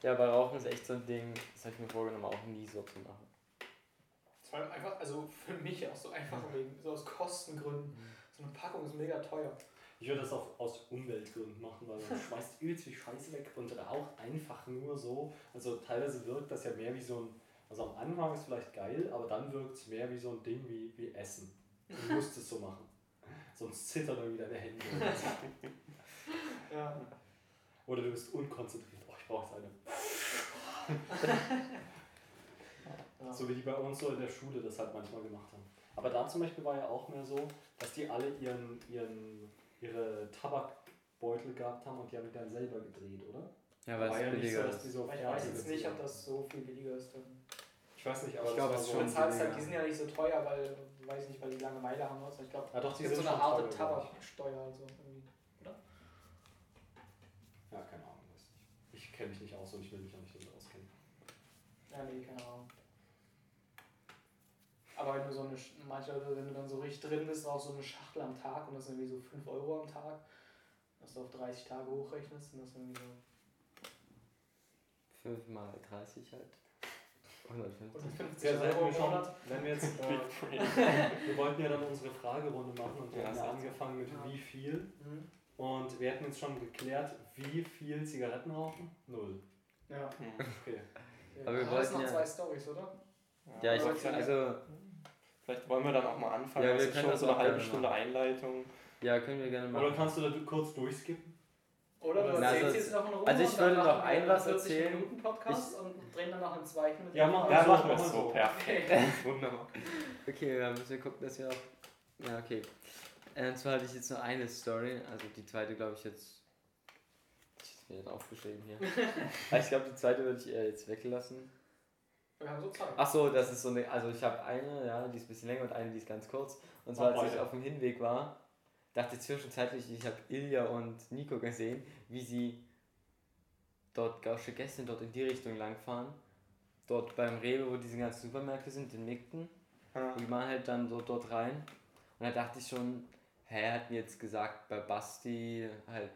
Ja, aber Rauchen ist echt so ein Ding, das habe ich mir vorgenommen, auch nie so zu machen. Einfach, also für mich auch so einfach wegen, so aus Kostengründen. So eine Packung ist mega teuer. Ich würde das auch aus Umweltgründen machen, weil man schmeißt übelst viel Scheiße weg und raucht einfach nur so. Also teilweise wirkt das ja mehr wie so ein, also am Anfang ist es vielleicht geil, aber dann wirkt es mehr wie so ein Ding wie, wie Essen. Du musst es so machen. Sonst zittern wieder die Hände. Ja. Oder du bist unkonzentriert. Oh, ich brauche eine. So wie die bei uns so in der Schule das halt manchmal gemacht haben. Aber da zum Beispiel war ja auch mehr so, dass die alle ihren, ihren, ihre Tabakbeutel gehabt haben und die haben die dann selber gedreht, oder? Ja, weil es ja nicht so, billiger dass die ist. so ich weiß jetzt nicht, ob sind. das so viel billiger ist. Dann. Ich weiß nicht, aber Ich das glaube, es ist so. schon zahlst halt, billiger. die sind ja nicht so teuer, weil, weiß ich nicht, weil die Langeweile haben. Also ich glaube, Ja, doch, es die gibt so sind eine schon harte. Tabaksteuer. Also irgendwie. Ja, keine Ahnung, weiß nicht. Ich kenne mich nicht aus und ich will mich auch nicht damit auskennen. Ja, nee, keine Ahnung. Aber wenn du so eine, manche Leute, wenn du dann so richtig drin bist, auch so eine Schachtel am Tag und das sind irgendwie so 5 Euro am Tag, dass du auf 30 Tage hochrechnest und das irgendwie so 5 mal 30 halt. 150. 150 Ja, Euro wir im schon, Monat. wenn wir jetzt, äh, wir wollten ja dann unsere Fragerunde machen und wir Ja, haben ja angefangen mit Ja. wie viel. Mhm. Und wir hätten jetzt schon geklärt, wie viel Zigaretten rauchen? Null. Ja. Hm. Okay. Aber wir du hast wollten noch ja- zwei Stories, oder? Ja, ich, also, Vielleicht wollen wir dann auch mal anfangen. Ja, wir ist können schon das so eine halbe Stunde Einleitung. ja, können wir gerne machen. Oder kannst du da kurz durchskippen? Oder du Na, erzählst also- jetzt noch eine Runde also ich würde noch machen wir ein einen was 40 erzählen. Minuten Podcast und drehen dann noch einen zweiten mit Ja, dem mach- Ja, Also, machen wir machen so. so. Perfekt. Wunderbar. Okay, dann müssen wir gucken, dass wir auch. Ja, okay. Äh, Und zwar hatte ich jetzt nur eine Story, also die zweite glaube ich jetzt. Ich hab's mir jetzt aufgeschrieben hier. Ich glaube, die zweite würde ich eher jetzt weglassen. Wir haben so Zeit. Ach so, das ist so eine. Also ich habe eine, ja, die ist ein bisschen länger und eine, die ist ganz kurz. Und zwar, Mach als ich auf dem Hinweg war, dachte zwischenzeitlich, ich habe Ilja und Nico gesehen, wie sie dort gausche Gäste dort in die Richtung langfahren. Dort beim Rewe, wo diese ganzen Supermärkte sind, in Migden. Ja. Und die waren halt dann so dort rein. Und da dachte ich schon, hä, er hat mir jetzt gesagt, bei Basti halt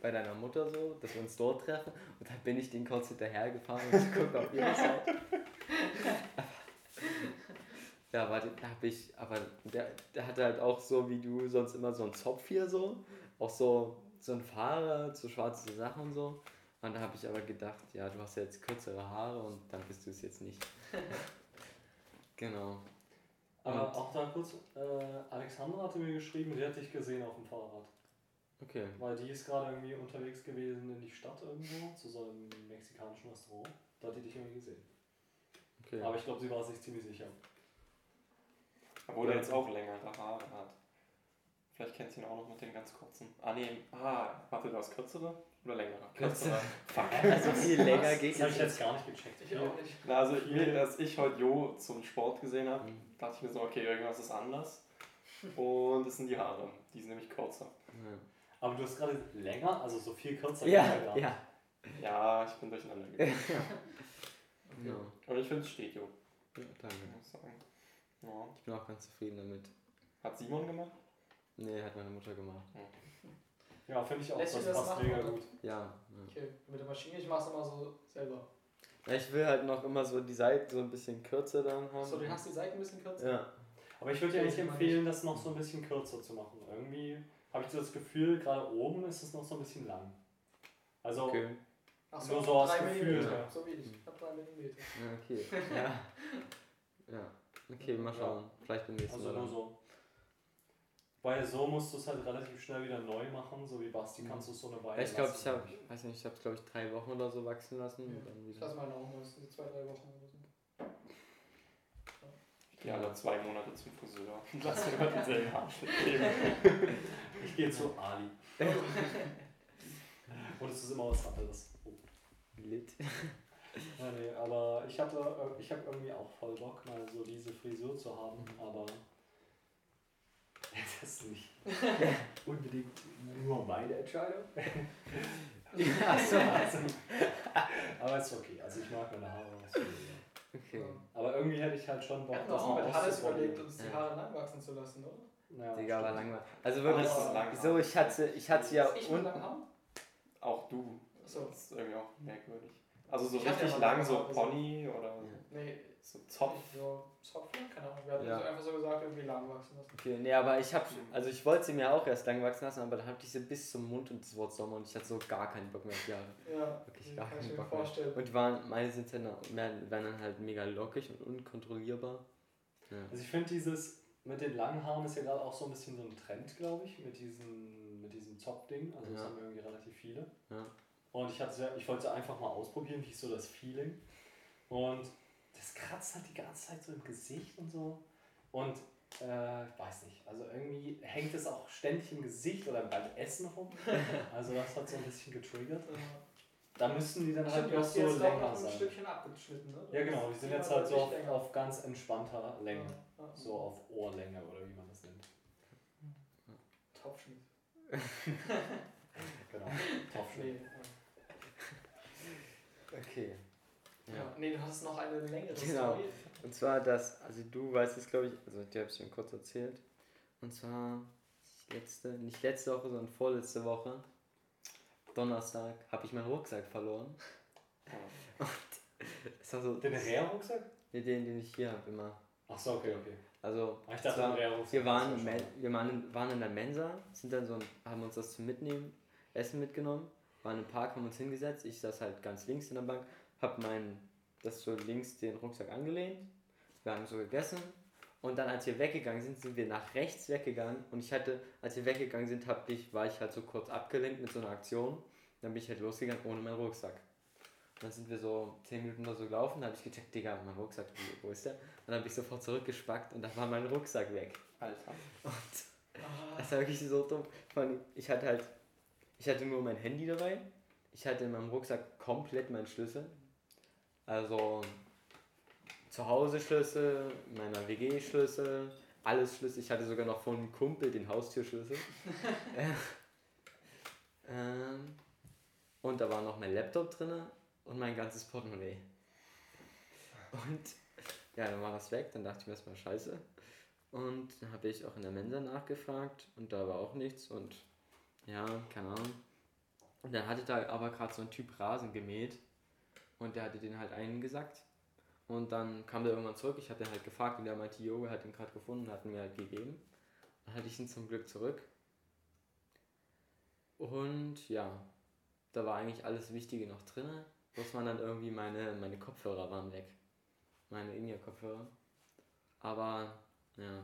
bei deiner Mutter so, dass wir uns dort treffen. Und dann bin ich den kurz hinterher gefahren und ich gucke auf ihre Seite. Ja, warte, da hab ich, aber der, der hatte halt auch so wie du sonst immer so einen Zopf hier so. Auch so, so ein Fahrer, so schwarze Sachen und so. Und da habe ich aber gedacht, ja, du hast ja jetzt kürzere Haare und dann bist du es jetzt nicht. genau. Aber Und- auch da kurz, äh, Alexandra hatte mir geschrieben, sie hat dich gesehen auf dem Fahrrad. Okay. Weil die ist gerade irgendwie unterwegs gewesen in die Stadt irgendwo, zu so einem mexikanischen Restaurant. Da hat die dich irgendwie gesehen. okay. Aber ich glaube, sie war sich ziemlich sicher. Obwohl er jetzt auch längere Haare hat. Vielleicht kennt ihr ihn auch noch mit den ganz kurzen. Ah, nee. Ah, warte, du hast kürzere oder längere? Kürzere. Fuck. Also viel länger geht Das habe ich jetzt gar nicht gecheckt. Ich auch nicht. Na, also, mir, als ich heute Jo zum Sport gesehen habe, Mhm. dachte ich mir so, okay, irgendwas ist anders. Und es sind die Haare. Die sind nämlich kürzer. Aber du hast gerade länger, also so viel kürzer. Ja, gar ja. nicht. Ja, ich bin durcheinander gegangen. ja. Und ich finde, es steht Jo, ja danke. muss ich sagen. Ja. Ich bin auch ganz zufrieden damit. Hat Simon gemacht? Nee, hat meine Mutter gemacht. Ja, finde ich auch. Lässt Das das passt mega gut. Ja. ja. Okay, mit der Maschine, ich mach's immer so selber. Ja, Ich will halt noch immer so die Seiten so ein bisschen kürzer dann haben. So, du hast die Seite ein bisschen kürzer. Ja. Aber ich würde dir Ja, man empfehlen, das noch so ein bisschen kürzer zu machen. Irgendwie habe ich so das Gefühl, gerade oben ist es noch so ein bisschen lang. Also, Okay. Ach Nur so aus 3 Gefühl, Millimeter, ja. So wie ich. Ich hab 3 Millimeter. Ja, okay. Ja. Ja. Okay, mal schauen. Vielleicht beim nächsten also Mal. nur dann. so. Weil so musst du es halt relativ schnell wieder neu machen, so wie Basti Mhm. kannst du es so eine Ja, Weile ich glaube, ich habe, ich. weiß nicht, ich habe glaube ich drei Wochen oder so wachsen lassen. Ja. Und dann Ich wieder. auch mal, das sind so 2, 3 Wochen oder so. Ich gehe alle zwei Monate zum Friseur und lass mir immer denselben Haarschnitt geben. Ich gehe zu Ali. Und es ist immer was anderes. Oh. Lit. Ja, nee, aber ich habe äh, ich hab irgendwie auch voll Bock, mal so diese Frisur zu haben, aber das ist nicht unbedingt nur meine Entscheidung. Ach so. Also, aber ist okay, also ich mag meine Haare auch so. Okay. Aber irgendwie hätte ich halt schon Bock, das auch mal mit Hannes überlegt, uns die Ja. Haare lang wachsen zu lassen, oder? Ja, Digga, aber langweilig. Also wirklich, so ich hatte, ich hatte ja ich unten. lang haben? Auch du. Achso. Das ist irgendwie auch merkwürdig. Also so Ich richtig ja lang, so so- Pony oder Nee, so Zopf. so Zopf, keine Ahnung. Wir hatten Ja. so einfach so gesagt, irgendwie lang wachsen lassen. Okay, nee, aber ich hab, also ich wollte sie mir auch erst lang wachsen lassen, aber dann hatte ich sie bis zum Mund und das Wort Sommer und ich hatte so gar keinen Bock mehr auf die Haare. Ja, Wirklich gar kann ich keinen mir Bock mehr. vorstellen. Und die waren, meine sind dann, werden werden dann halt mega lockig und unkontrollierbar. Ja. Also ich finde dieses mit den langen Haaren ist ja gerade auch so ein bisschen so ein Trend, glaube ich, mit diesem, mit diesem Zopfding. Also das Ja. haben irgendwie relativ viele. Ja. Und ich, hatte, ich wollte einfach mal ausprobieren, wie ist so das Feeling. Und das kratzt halt die ganze Zeit so im Gesicht und so. Und äh, ich weiß nicht, also irgendwie hängt es auch ständig im Gesicht oder beim Essen rum. Also das hat so ein bisschen getriggert. Da müssten die dann halt die so jetzt auch länger ein sein. Stückchen abgeschnitten, ne? Ja genau, die sind jetzt halt so auf, auf ganz entspannter Länge. So auf Ohrlänge oder wie man das nennt. Topfschnitt. Genau. Topfschnitt. Okay. Nee, du hast noch eine längere Genau. Story. Und zwar das, also du weißt es glaube ich, also die habe ich mir kurz erzählt. Und zwar letzte, nicht letzte Woche, sondern vorletzte Woche, Donnerstag, habe ich meinen Rucksack verloren. Das war so Den Reha-Rucksack? Nee, den, den ich hier habe immer. Achso, okay, okay. Also Ah, Ich dachte, Reha-Rucksack. wir waren, schon. wir waren, in- waren in der Mensa, sind dann so, haben uns das zum Mitnehmen, Essen mitgenommen, waren im Park, haben uns hingesetzt. Ich saß halt ganz links in der Bank, hab mein, das so links den Rucksack angelehnt. Wir haben so gegessen und dann, als wir weggegangen sind, sind wir nach rechts weggegangen und ich hatte, als wir weggegangen sind, hab ich, war ich halt so kurz abgelenkt mit so einer Aktion. Dann bin ich halt losgegangen ohne meinen Rucksack. Und dann sind wir so 10 Minuten oder so gelaufen, da habe ich gecheckt, Digga, mein Rucksack, wo, ist der? Und dann habe ich sofort zurückgespackt und da war mein Rucksack weg. Alter. Und Ah, das war wirklich so dumm. Ich hatte halt, ich hatte nur mein Handy dabei. Ich hatte in meinem Rucksack komplett meinen Schlüssel. Also zu Hause Schlüssel, meiner WG Schlüssel, alles Schlüssel. Ich hatte sogar noch von einem Kumpel den Haustürschlüssel. ähm, und da war noch mein Laptop drin und mein ganzes Portemonnaie. Und ja, dann war das weg. Dann dachte ich mir erstmal scheiße. Und dann habe ich auch in der Mensa nachgefragt und da war auch nichts und ja, keine Ahnung. Und dann hatte da aber gerade so ein Typ Rasen gemäht und der hatte den halt eingesackt. Und dann kam der irgendwann zurück, ich habe den halt gefragt und der meinte, Jo, er hat ihn gerade gefunden und hat ihn mir halt gegeben. Dann hatte ich ihn zum Glück zurück. Und ja, da war eigentlich alles Wichtige noch drin. Bloß waren dann irgendwie meine, meine Kopfhörer waren weg. Meine In-Ear-Kopfhörer. Aber ja.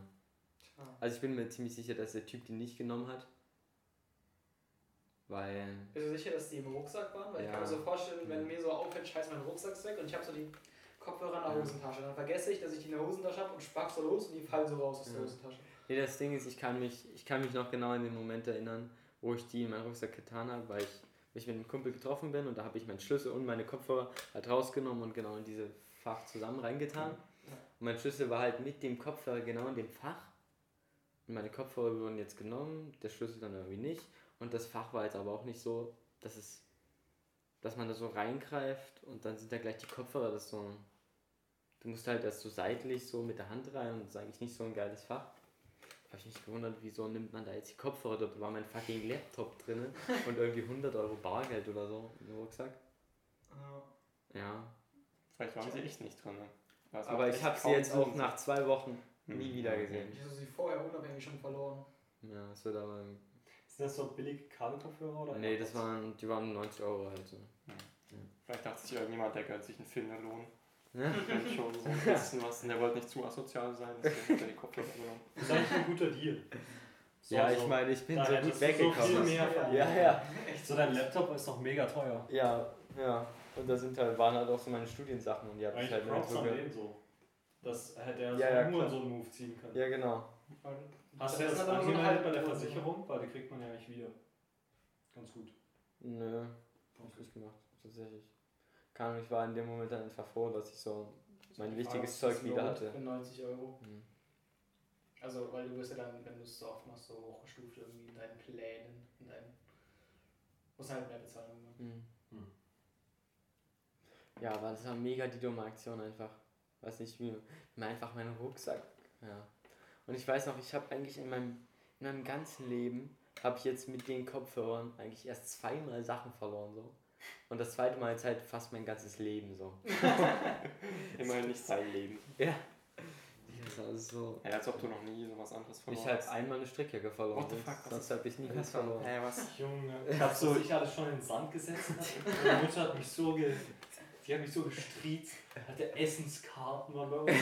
Also ich bin mir ziemlich sicher, dass der Typ die nicht genommen hat. Weil. Bist du sicher, dass die im Rucksack waren? Weil ich Ja. kann mir so vorstellen, wenn Ja. mir so auffällt, scheiße, mein Rucksack ist weg und ich habe so die Kopfhörer in der Ja. Hosentasche. Dann vergesse ich, dass ich die in der Hosentasche habe und spack so los und die fallen so raus aus der Ja. Hosentasche. Nee, das Ding ist, ich kann mich, ich kann mich noch genau in den Moment erinnern, wo ich die in meinen Rucksack getan habe, weil ich mich mit einem Kumpel getroffen bin und da habe ich meinen Schlüssel und meine Kopfhörer halt rausgenommen und genau in diese Fach zusammen reingetan. Und mein Schlüssel war halt mit dem Kopfhörer genau in dem Fach. Und meine Kopfhörer wurden jetzt genommen, der Schlüssel dann irgendwie nicht. Und das Fach war jetzt aber auch nicht so, dass es, dass man da so reingreift und dann sind da gleich die Kopfhörer, das so. Du musst halt erst so seitlich so mit der Hand rein und das ist eigentlich nicht so ein geiles Fach. Habe ich mich gewundert, wieso nimmt man da jetzt die Kopfhörer? Dort war mein fucking Laptop drin und irgendwie 100 Euro Bargeld oder so im Rucksack. Ja. Ja. Vielleicht waren sie echt nicht drin. Das Aber ich habe sie jetzt auch nach zwei Wochen nie Hm, wieder gesehen. Ich habe sie vorher unabhängig schon verloren. Ja, es wird aber. Sind das so billige Kabelkopfhörer oder? Nee, das waren, die waren 90 Euro halt so. Vielleicht dachte sich irgendjemand, der gönnt sich einen Finderlohn. Ja. Wenn schon so ein bisschen was. Und der wollte nicht zu asozial sein, deswegen hat er die Kopfhörer genommen. Das ist eigentlich ein guter Deal. So, ja, so. ich meine, ich bin Da so gut du so weggekommen. viel mehr verdient. ja, ja. So, dein Laptop ist doch mega teuer. Ja, ja. Und da sind halt, waren halt auch so meine Studiensachen und die habe ich halt so den so. Das hätte er Ja, so ja, nur klar. so einen Move ziehen können. Ja, genau. Hast du Das dann angemeldet bei der Versicherung? Weil die kriegt man ja nicht wieder. Ganz gut. Nö, hab ich nicht gemacht, tatsächlich. keine Ahnung, ich war in dem Moment dann einfach froh, dass ich so mein wichtiges Zeug wieder hatte. Für 90 Euro. Hm. Also, weil du wirst ja dann, wenn du es so oft machst, so hochgestuft irgendwie in deinen Plänen, in deinen. Musst halt mehr bezahlen. irgendwann. Hm. Hm. Ja, aber das war mega die dumme Aktion einfach. Weiß nicht wie. Mir einfach meinen Rucksack. Ja. Und ich weiß noch, ich habe eigentlich in meinem, in meinem ganzen Leben, habe ich jetzt mit den Kopfhörern eigentlich erst zweimal Sachen verloren so. Und das zweite Mal ist halt fast mein ganzes Leben so. Immerhin nicht sein Leben. Ja. Das ist also so. Ja, als ob du noch nie sowas anderes verloren Ich habe hast. einmal eine Strickjacke verloren. What the fuck, Sonst habe ich nie was verloren. Hä, was? Junge, ich hab so, ich alles schon in den Sand gesetzt. Meine Mutter hat mich so ge, die hat mich so gestriezt, hatte Essenskarten waren bei uns.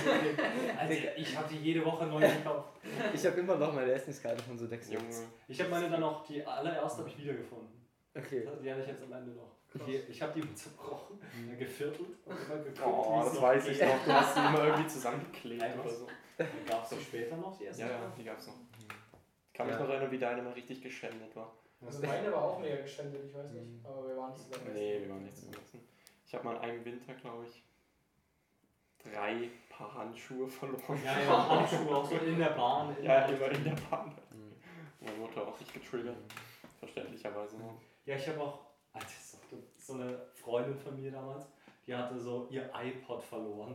Alter, ich habe die jede Woche neu gekauft. Ich habe immer noch meine Essenskarte von so Dex. Junge. Ich habe meine dann auch, die allererste habe ich wiedergefunden. Okay. Die hatte ich jetzt am Ende noch. Krass. Die, ich habe die zerbrochen, dann geviertelt und immer geguckt, Oh, wie es das noch weiß ich geht. noch. Du hast die immer irgendwie zusammengeklebt Nein, oder so. Dann gab es doch später noch die Ja, Essenskarten. ja, die gab's noch. Ich kann mich Ja. noch erinnern, wie deine mal richtig geschändet war. Also, meine war auch mega geschändet, ich weiß nicht. Mhm. Aber wir waren nicht zusammen. Nee, wir waren nicht zum Essen. Ich habe mal in einem Winter, glaube ich, drei Paar Handschuhe verloren. Ja, ja, Handschuhe auch so in der Bahn. In Ja, der immer in der Bahn. Hm. Meine Mutter auch nicht getriggert. Verständlicherweise. Ne? Ja, ich habe auch, Alter, so eine Freundin von mir damals, die hatte so ihr iPod verloren.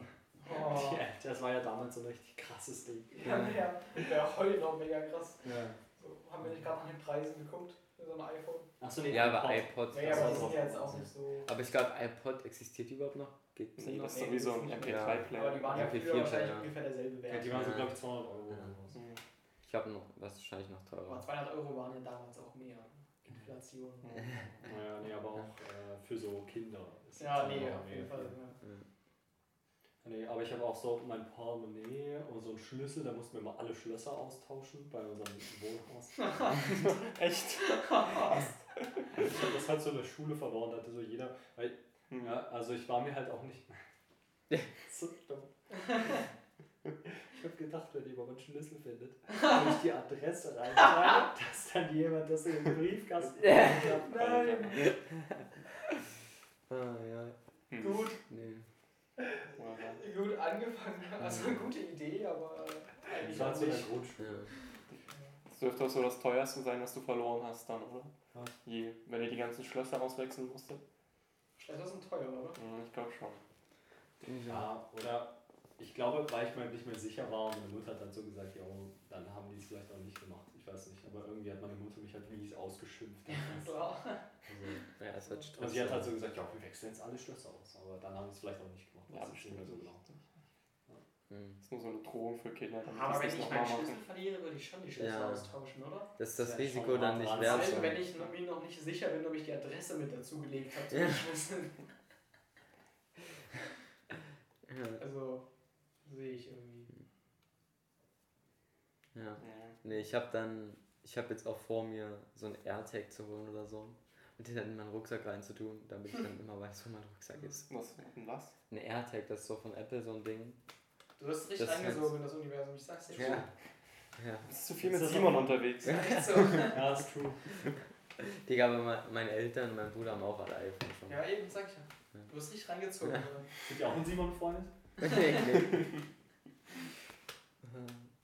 Oh. Die, das war ja damals so ein richtig krasses Ding. Ja, der, der heult auch mega krass. Ja. Haben wir nicht gerade nach den Preisen geguckt für so ein iPhone? Achso, nee, Ja, aber iPod. iPod. Ja, Das aber die sind ja jetzt auch nicht so. Aber ich glaube, iPod existiert überhaupt noch. Es Nee, noch? das ist Nee, sowieso ein ist nicht mehr. Aber MP3-Player. die waren ja MP4 früher wahrscheinlich ja. ungefähr derselbe Ja, Wert. die waren so, Ja. glaube ich, 200 Euro Ja. oder so. Ich habe noch wahrscheinlich noch Aber teurer. 200 Euro waren ja damals auch mehr. Inflation. Naja, nee, aber auch äh, für so Kinder. ist Ja, nee, auf jeden Fall. Ja. Nee, aber ich habe auch so mein Portemonnaie und so einen Schlüssel, da mussten wir mal alle Schlösser austauschen bei unserem Wohnhaus. Echt? Ich habe das halt so in der Schule verloren, da hatte so jeder, weil, Hm. ja, also ich war mir halt auch nicht so dumm. Ich habe gedacht, wenn jemand meinen Schlüssel findet, wenn ich die Adresse reinschreibe, dass dann jemand das in den Briefkasten hat. Nein! Ah, ja. Gut, Nee. Gut angefangen. Also eine gute Idee, aber eigentlich Ich war an zu der. Grundschule. Ja. Das dürfte auch so das teuerste sein, was du verloren hast dann, oder? Was? Je, wenn ihr die ganzen Schlösser auswechseln musstet. Schlösser sind teuer, oder? Hm, Ich glaube schon. Ja, oder ich glaube, weil ich mir nicht mehr sicher war und meine Mutter hat dann so gesagt, ja, dann haben die es vielleicht auch nicht gemacht. Ich weiß nicht, aber irgendwie hat meine Mutter mich halt mies ausgeschimpft. Klar. Ja, es wird und Stress. sie hat halt so gesagt, ja, wir wechseln jetzt alle Schlösser aus, aber dann haben sie es vielleicht auch nicht gemacht. Ja, Das ist bestimmt. nicht so genau. Das ist nur so eine Drohung für Kinder. Aber wenn ich meinen Schlüssel verliere, würde ich schon die Schlüssel Ja. austauschen, oder? Das ist das Ja, Risiko dann nicht wert. Vor allem, so. wenn ich mir noch nicht sicher bin, ob ich die Adresse mit dazugelegt habe zu Ja. den Schlüsseln. Ja. Also, sehe ich irgendwie. ja. Ja. Nee, ich habe dann, ich habe jetzt auch vor mir, so ein AirTag zu holen oder so. Und den dann in meinen Rucksack reinzutun, damit ich dann immer weiß, wo mein Rucksack ist. Was? Ein was? Ein AirTag, das ist so von Apple so ein Ding. Du hast richtig Das ist reingesogen in das Universum, ich sag's dir Ja. Ja. Du bist zu viel Ist mit Simon unterwegs. So. Ja, ist true. Digga, aber me- meine Eltern und mein Bruder haben auch alle iPhone schon. Ja, eben, sag ich ja. Du hast richtig reingezogen. Ja. oder? Sind ihr auch ein Simon befreundet? nee, nee.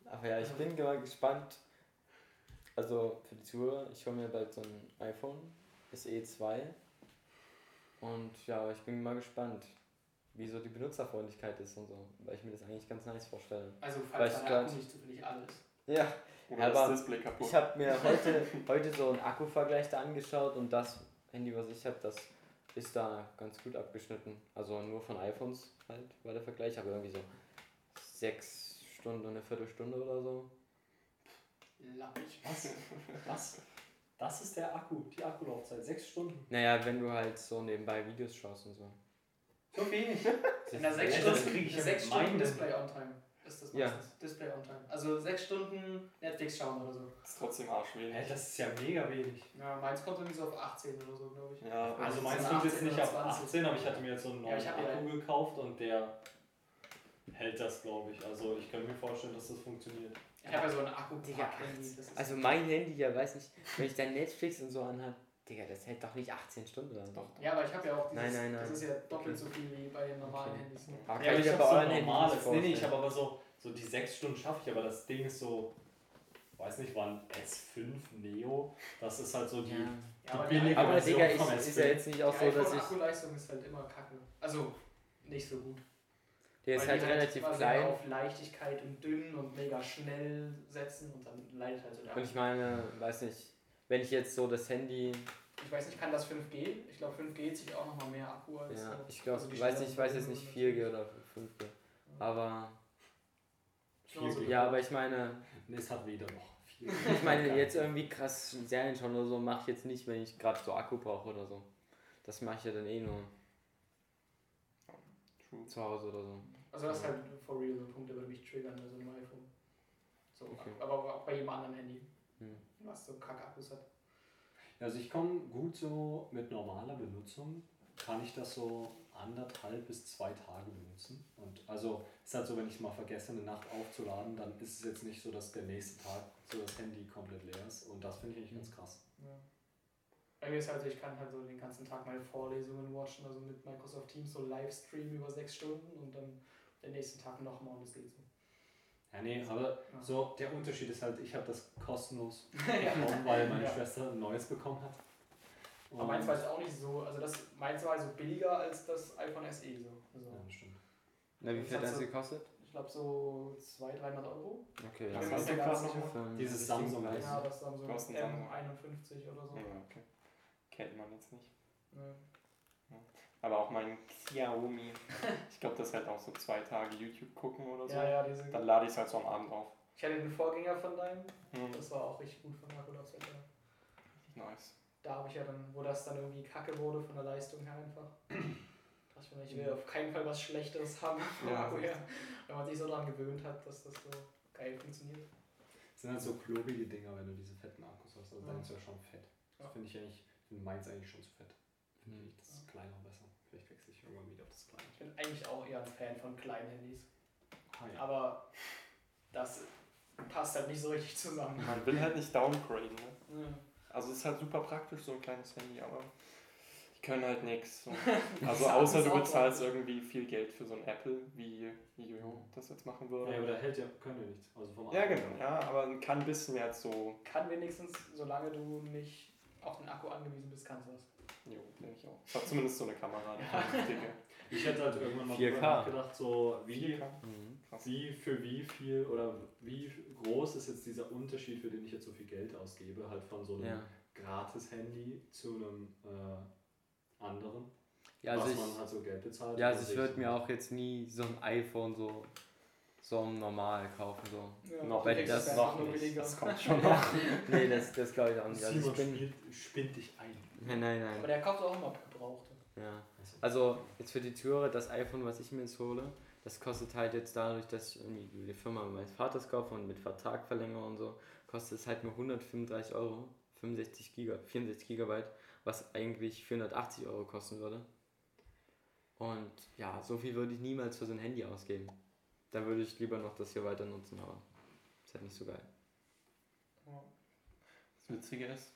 Aber ja, ich bin mal gespannt. Also für die Tour, ich hole mir bald so ein iPhone, SE 2. Und ja, ich bin mal gespannt, wie so die Benutzerfreundlichkeit ist und so. Weil ich mir das eigentlich ganz nice vorstelle. Also, falls ich dein. Akku nicht zufällig alles. Ja, Oder Aber das Display kaputt. ich habe mir heute, heute so einen Akkuvergleich da angeschaut und das Handy, was ich habe, das ist da ganz gut abgeschnitten. Also nur von iPhones halt war der Vergleich, aber irgendwie so sechs Stunden und eine Viertelstunde oder so. Lappig. Was? Was? Das ist der Akku, die Akkulaufzeit. Sechs Stunden. Naja, wenn du halt so nebenbei Videos schaust und so. So wenig. In der 6 Ja, Stunden, das krieg ich ja sechs Stunden. Display on time ist das Ja. meistens. Display on time. Also 6 Stunden Netflix schauen oder so. Das ist trotzdem arschwenig. Hä, das ist ja mega wenig. Ja, meins kommt irgendwie so auf 18 oder so, glaube ich. Ja, Also so meins kommt jetzt 18 nicht auf 20. 18, aber ich hatte mir jetzt so einen Ja, neuen ja Akku gekauft und der hält das, glaube ich. Also ich könnte mir vorstellen, dass das funktioniert. Ich habe ja so einen akku Digga, das Also mein Handy, ja weiß nicht, wenn ich dann Netflix und so anhab, Digga, das hält doch nicht 18 Stunden oder so. Doch, Ja, aber ich habe ja auch dieses, Nein, nein, das nein. ist ja doppelt Okay. so viel wie bei den normalen Okay. Handys. Aber Ja, kann ich mir hab bei so Handys normales. Nee, nee, ich habe aber so, so die sechs Stunden schaffe ich, aber das Ding ist so, weiß nicht, war ein S5 Neo. Das ist halt so die, Ja. Ja, aber die billige Aber Version Digga, ich, ist ja S5. jetzt nicht auch die so, dass ich. iPhone-Akkuleistung ist halt immer kacke. Also, nicht so gut. Der ist halt die relativ sehr klein. auf Leichtigkeit und dünn und mega schnell setzen und dann leidet halt so der Und ich meine, weiß nicht, wenn ich jetzt so das Handy. Ich weiß nicht, kann das 5G? Ich glaube 5G zieht auch nochmal mehr Akku als. Ja, ich glaube, also ich weiß nicht, ich weiß jetzt nicht Versionen 4G oder 5G. Aber. Genauso. Ja, aber ich meine, es hat weder noch viel. ich meine, jetzt irgendwie krass Serien schon oder so mache ich jetzt nicht, wenn ich gerade so Akku brauche oder so. Das mache ich ja dann eh nur True. zu Hause oder so. Also das ist halt for real so ein Punkt, der würde mich triggern bei so einem iPhone. So, Okay. aber auch bei jedem anderen Handy, Hm. was so Kack-Akkus hat. Also ich komme gut so mit normaler Benutzung, kann ich das so anderthalb bis zwei Tage benutzen. Und also ist halt so, wenn ich mal vergesse, eine Nacht aufzuladen, dann ist es jetzt nicht so, dass der nächste Tag so das Handy komplett leer ist. Und das finde ich eigentlich ganz krass. Ja. Bei mir ist halt so, ich kann halt so den ganzen Tag meine Vorlesungen watchen, also mit Microsoft Teams so Livestream über sechs Stunden und dann den nächsten Tag nochmal und es geht so. Ja, nee, aber Ja. so der Unterschied ist halt, ich habe das kostenlos ja. bekommen, weil meine Ja. Schwester ein neues bekommen hat. Aber meins war jetzt auch nicht so, also das meins war also billiger als das iPhone SE so. Also Ja, das stimmt. Na, wie Das viel hat das so- gekostet? ich glaube so 200, 300 Euro. Okay, sicher. noch? Für einen Dieses Samsung. Ja, das Samsung. M51 oder so. Ja, okay. Kennt man jetzt nicht. Ja. Aber auch mein Xiaomi. Ich glaube, das halt auch so zwei Tage YouTube gucken oder so. Ja, ja, diese. Dann lade ich es halt so am Abend auf. Ich hatte den Vorgänger von deinem, Hm. das war auch richtig gut von Akkulaufzeit. her. Nice. Da habe ich ja dann, wo das dann irgendwie kacke wurde von der Leistung her einfach. dachte ich mir, ich will auf keinen Fall was Schlechteres haben Ja, Akku das her. Wenn man sich so daran gewöhnt hat, dass das so geil funktioniert. Das sind halt so klobige Dinger, wenn du diese fetten Akkus hast. Also Ja. dann ist ja schon fett. Ja. Das finde ich eigentlich, ich finde meins eigentlich schon zu fett. Finde Mhm. ich das kleinere besser. Vielleicht wechsle ich irgendwann wieder auf das kleine. Ich bin eigentlich auch eher ein Fan von kleinen Handys. Ah, ja. Aber das passt halt nicht so richtig zusammen. Man will halt nicht downgraden. Ne? Ja. Also es ist halt super praktisch, so ein kleines Handy, aber die können halt nichts. So. Also außer du bezahlst irgendwie viel Geld für so ein Apple, wie Jojo das jetzt machen würde. ja, aber der hält ja, können ja nichts. Also vom Ja, genau, ja, aber kann ein bisschen mehr so. Kann wenigstens, solange du nicht auf den Akku angewiesen bist, kannst du das. Jo, denke ich auch. Es hat zumindest so eine Kamera. Ich hätte halt irgendwann mal 4K. drüber nachgedacht, so wie, Mhm. Wie für wie viel oder wie groß ist jetzt dieser Unterschied, für den ich jetzt so viel Geld ausgebe, halt von so einem Ja. Gratis-Handy zu einem äh, anderen, Ja, also was ich, man halt so Geld bezahlt. ja, also ich würde mir auch jetzt nie so ein iPhone so, so normal kaufen. So. Ja, Noch weil das noch nicht. Das kommt schon noch. Nee, das, das glaube ich auch nicht. Also Simon ich bin, spinnt dich ein. nein, nein, Aber nein. der kauft auch immer gebrauchte. Ja. Also jetzt für die Türe, das iPhone, was ich mir jetzt hole, das kostet halt jetzt dadurch, dass ich irgendwie die Firma meines Vaters kaufe und mit Vertrag verlängere und so, kostet es halt nur 135 Euro, 65 Giga, 64 Gigabyte, was eigentlich 480 Euro kosten würde. Und ja, so viel würde ich niemals für so ein Handy ausgeben. Da würde ich lieber noch das hier weiter nutzen, aber ist halt nicht so geil. Das Witzige ist,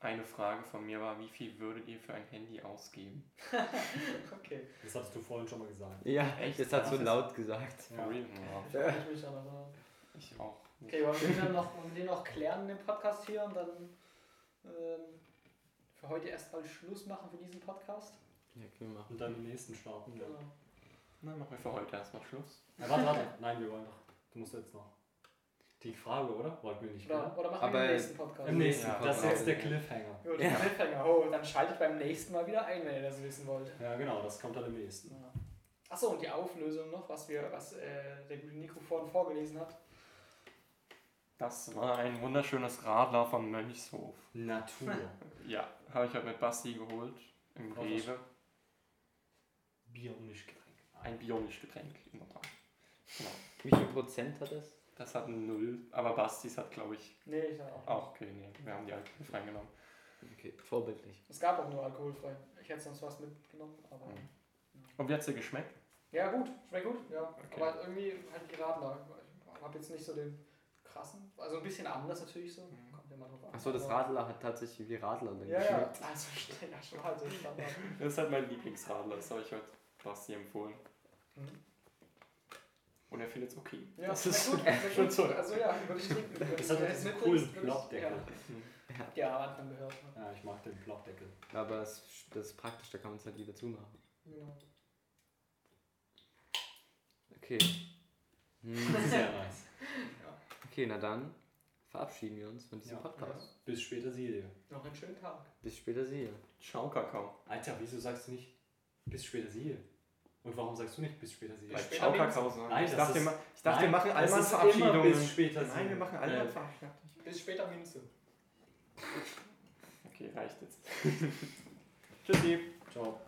eine Frage von mir war, wie viel würdet ihr für ein Handy ausgeben? Okay. Das hattest du vorhin schon mal gesagt. Ja, Echt? das hat so Ja. laut gesagt. Ja, Ja. Ich mich erinnern. ich auch. nicht. Okay, wollen wir den dann noch, wollen wir den noch klären, den Podcast hier und dann ähm, für heute erstmal Schluss machen für diesen Podcast? Ja, können wir machen. Und dann den nächsten starten. Ja. Genau. Na, machen wir für heute erstmal Schluss. Ja, warte, warte. Nein, wir wollen doch. Du musst jetzt noch. Die Frage, oder? Wollten wir nicht Oder, klären? oder machen Aber wir den nächsten Podcast? Im nächsten. Ja, das ist genau. jetzt der Cliffhanger. Ja. Cliffhanger. Oh, dann schaltet beim nächsten Mal wieder ein, wenn ihr das wissen wollt. Ja, genau, das kommt dann im nächsten. Ja. Achso, und die Auflösung noch, was wir, was äh, der gute Nico vorhin vorgelesen hat. Das war ein wunderschönes Radler von Mönchshof. Natur. Ja, habe ich heute mit Basti geholt. Im? Rewe. Bier und nicht Getränk. Ein bionisches Getränk, in der Tat. Genau. Wie viel Prozent hat das? Das hat null, aber Bastis hat, glaube ich, Nee, ich auch. auch. Okay, nee, wir haben die alkoholfrei genommen. Okay, vorbildlich. Es gab auch nur alkoholfrei. Ich hätte sonst was mitgenommen, aber. Mhm. Und wie hat es dir geschmeckt? Ja, gut, schmeckt gut, ja. Okay. Aber irgendwie halt die Radler. Ich habe jetzt nicht so den krassen. Also ein bisschen anders natürlich so. Mhm. Kommt immer drauf an. Achso, das Radler hat tatsächlich wie Radler dann Ja, ja, geschmeckt. also ja, schon halt so Standard. Das ist halt mein Lieblingsradler, das habe ich heute Basti empfohlen. Mhm. Und er findet es okay. Ja, Das ist gut. schon so. Also ja, würde ich trinken. Das hat es nicht coolen ich- Plopdeckel. Ja, ja am Anfang gehört. Ne? Ja, ich mag den Plopdeckel. Aber das, das ist praktisch, da kann man es halt wieder zumachen. Genau. Okay. Hm. Sehr nice. Okay, na dann verabschieden wir uns von diesem Ja. Podcast. Bis später siehe. Noch einen schönen Tag. Bis später siehe. Ciao, Kakao. Alter, wieso sagst du nicht bis später siehe? Und warum sagst du nicht bis später siehe? Bis Weil später. Kakao sagen. Nein, ich das dachte, ist- ma- ich dachte wir Nein, machen es einmal ist immer Verabschiedungen. bis später Nein, wir machen einmal Äh, Verabschiedungen. Bis später, Minze. Okay, reicht jetzt. Tschüssi. Ciao.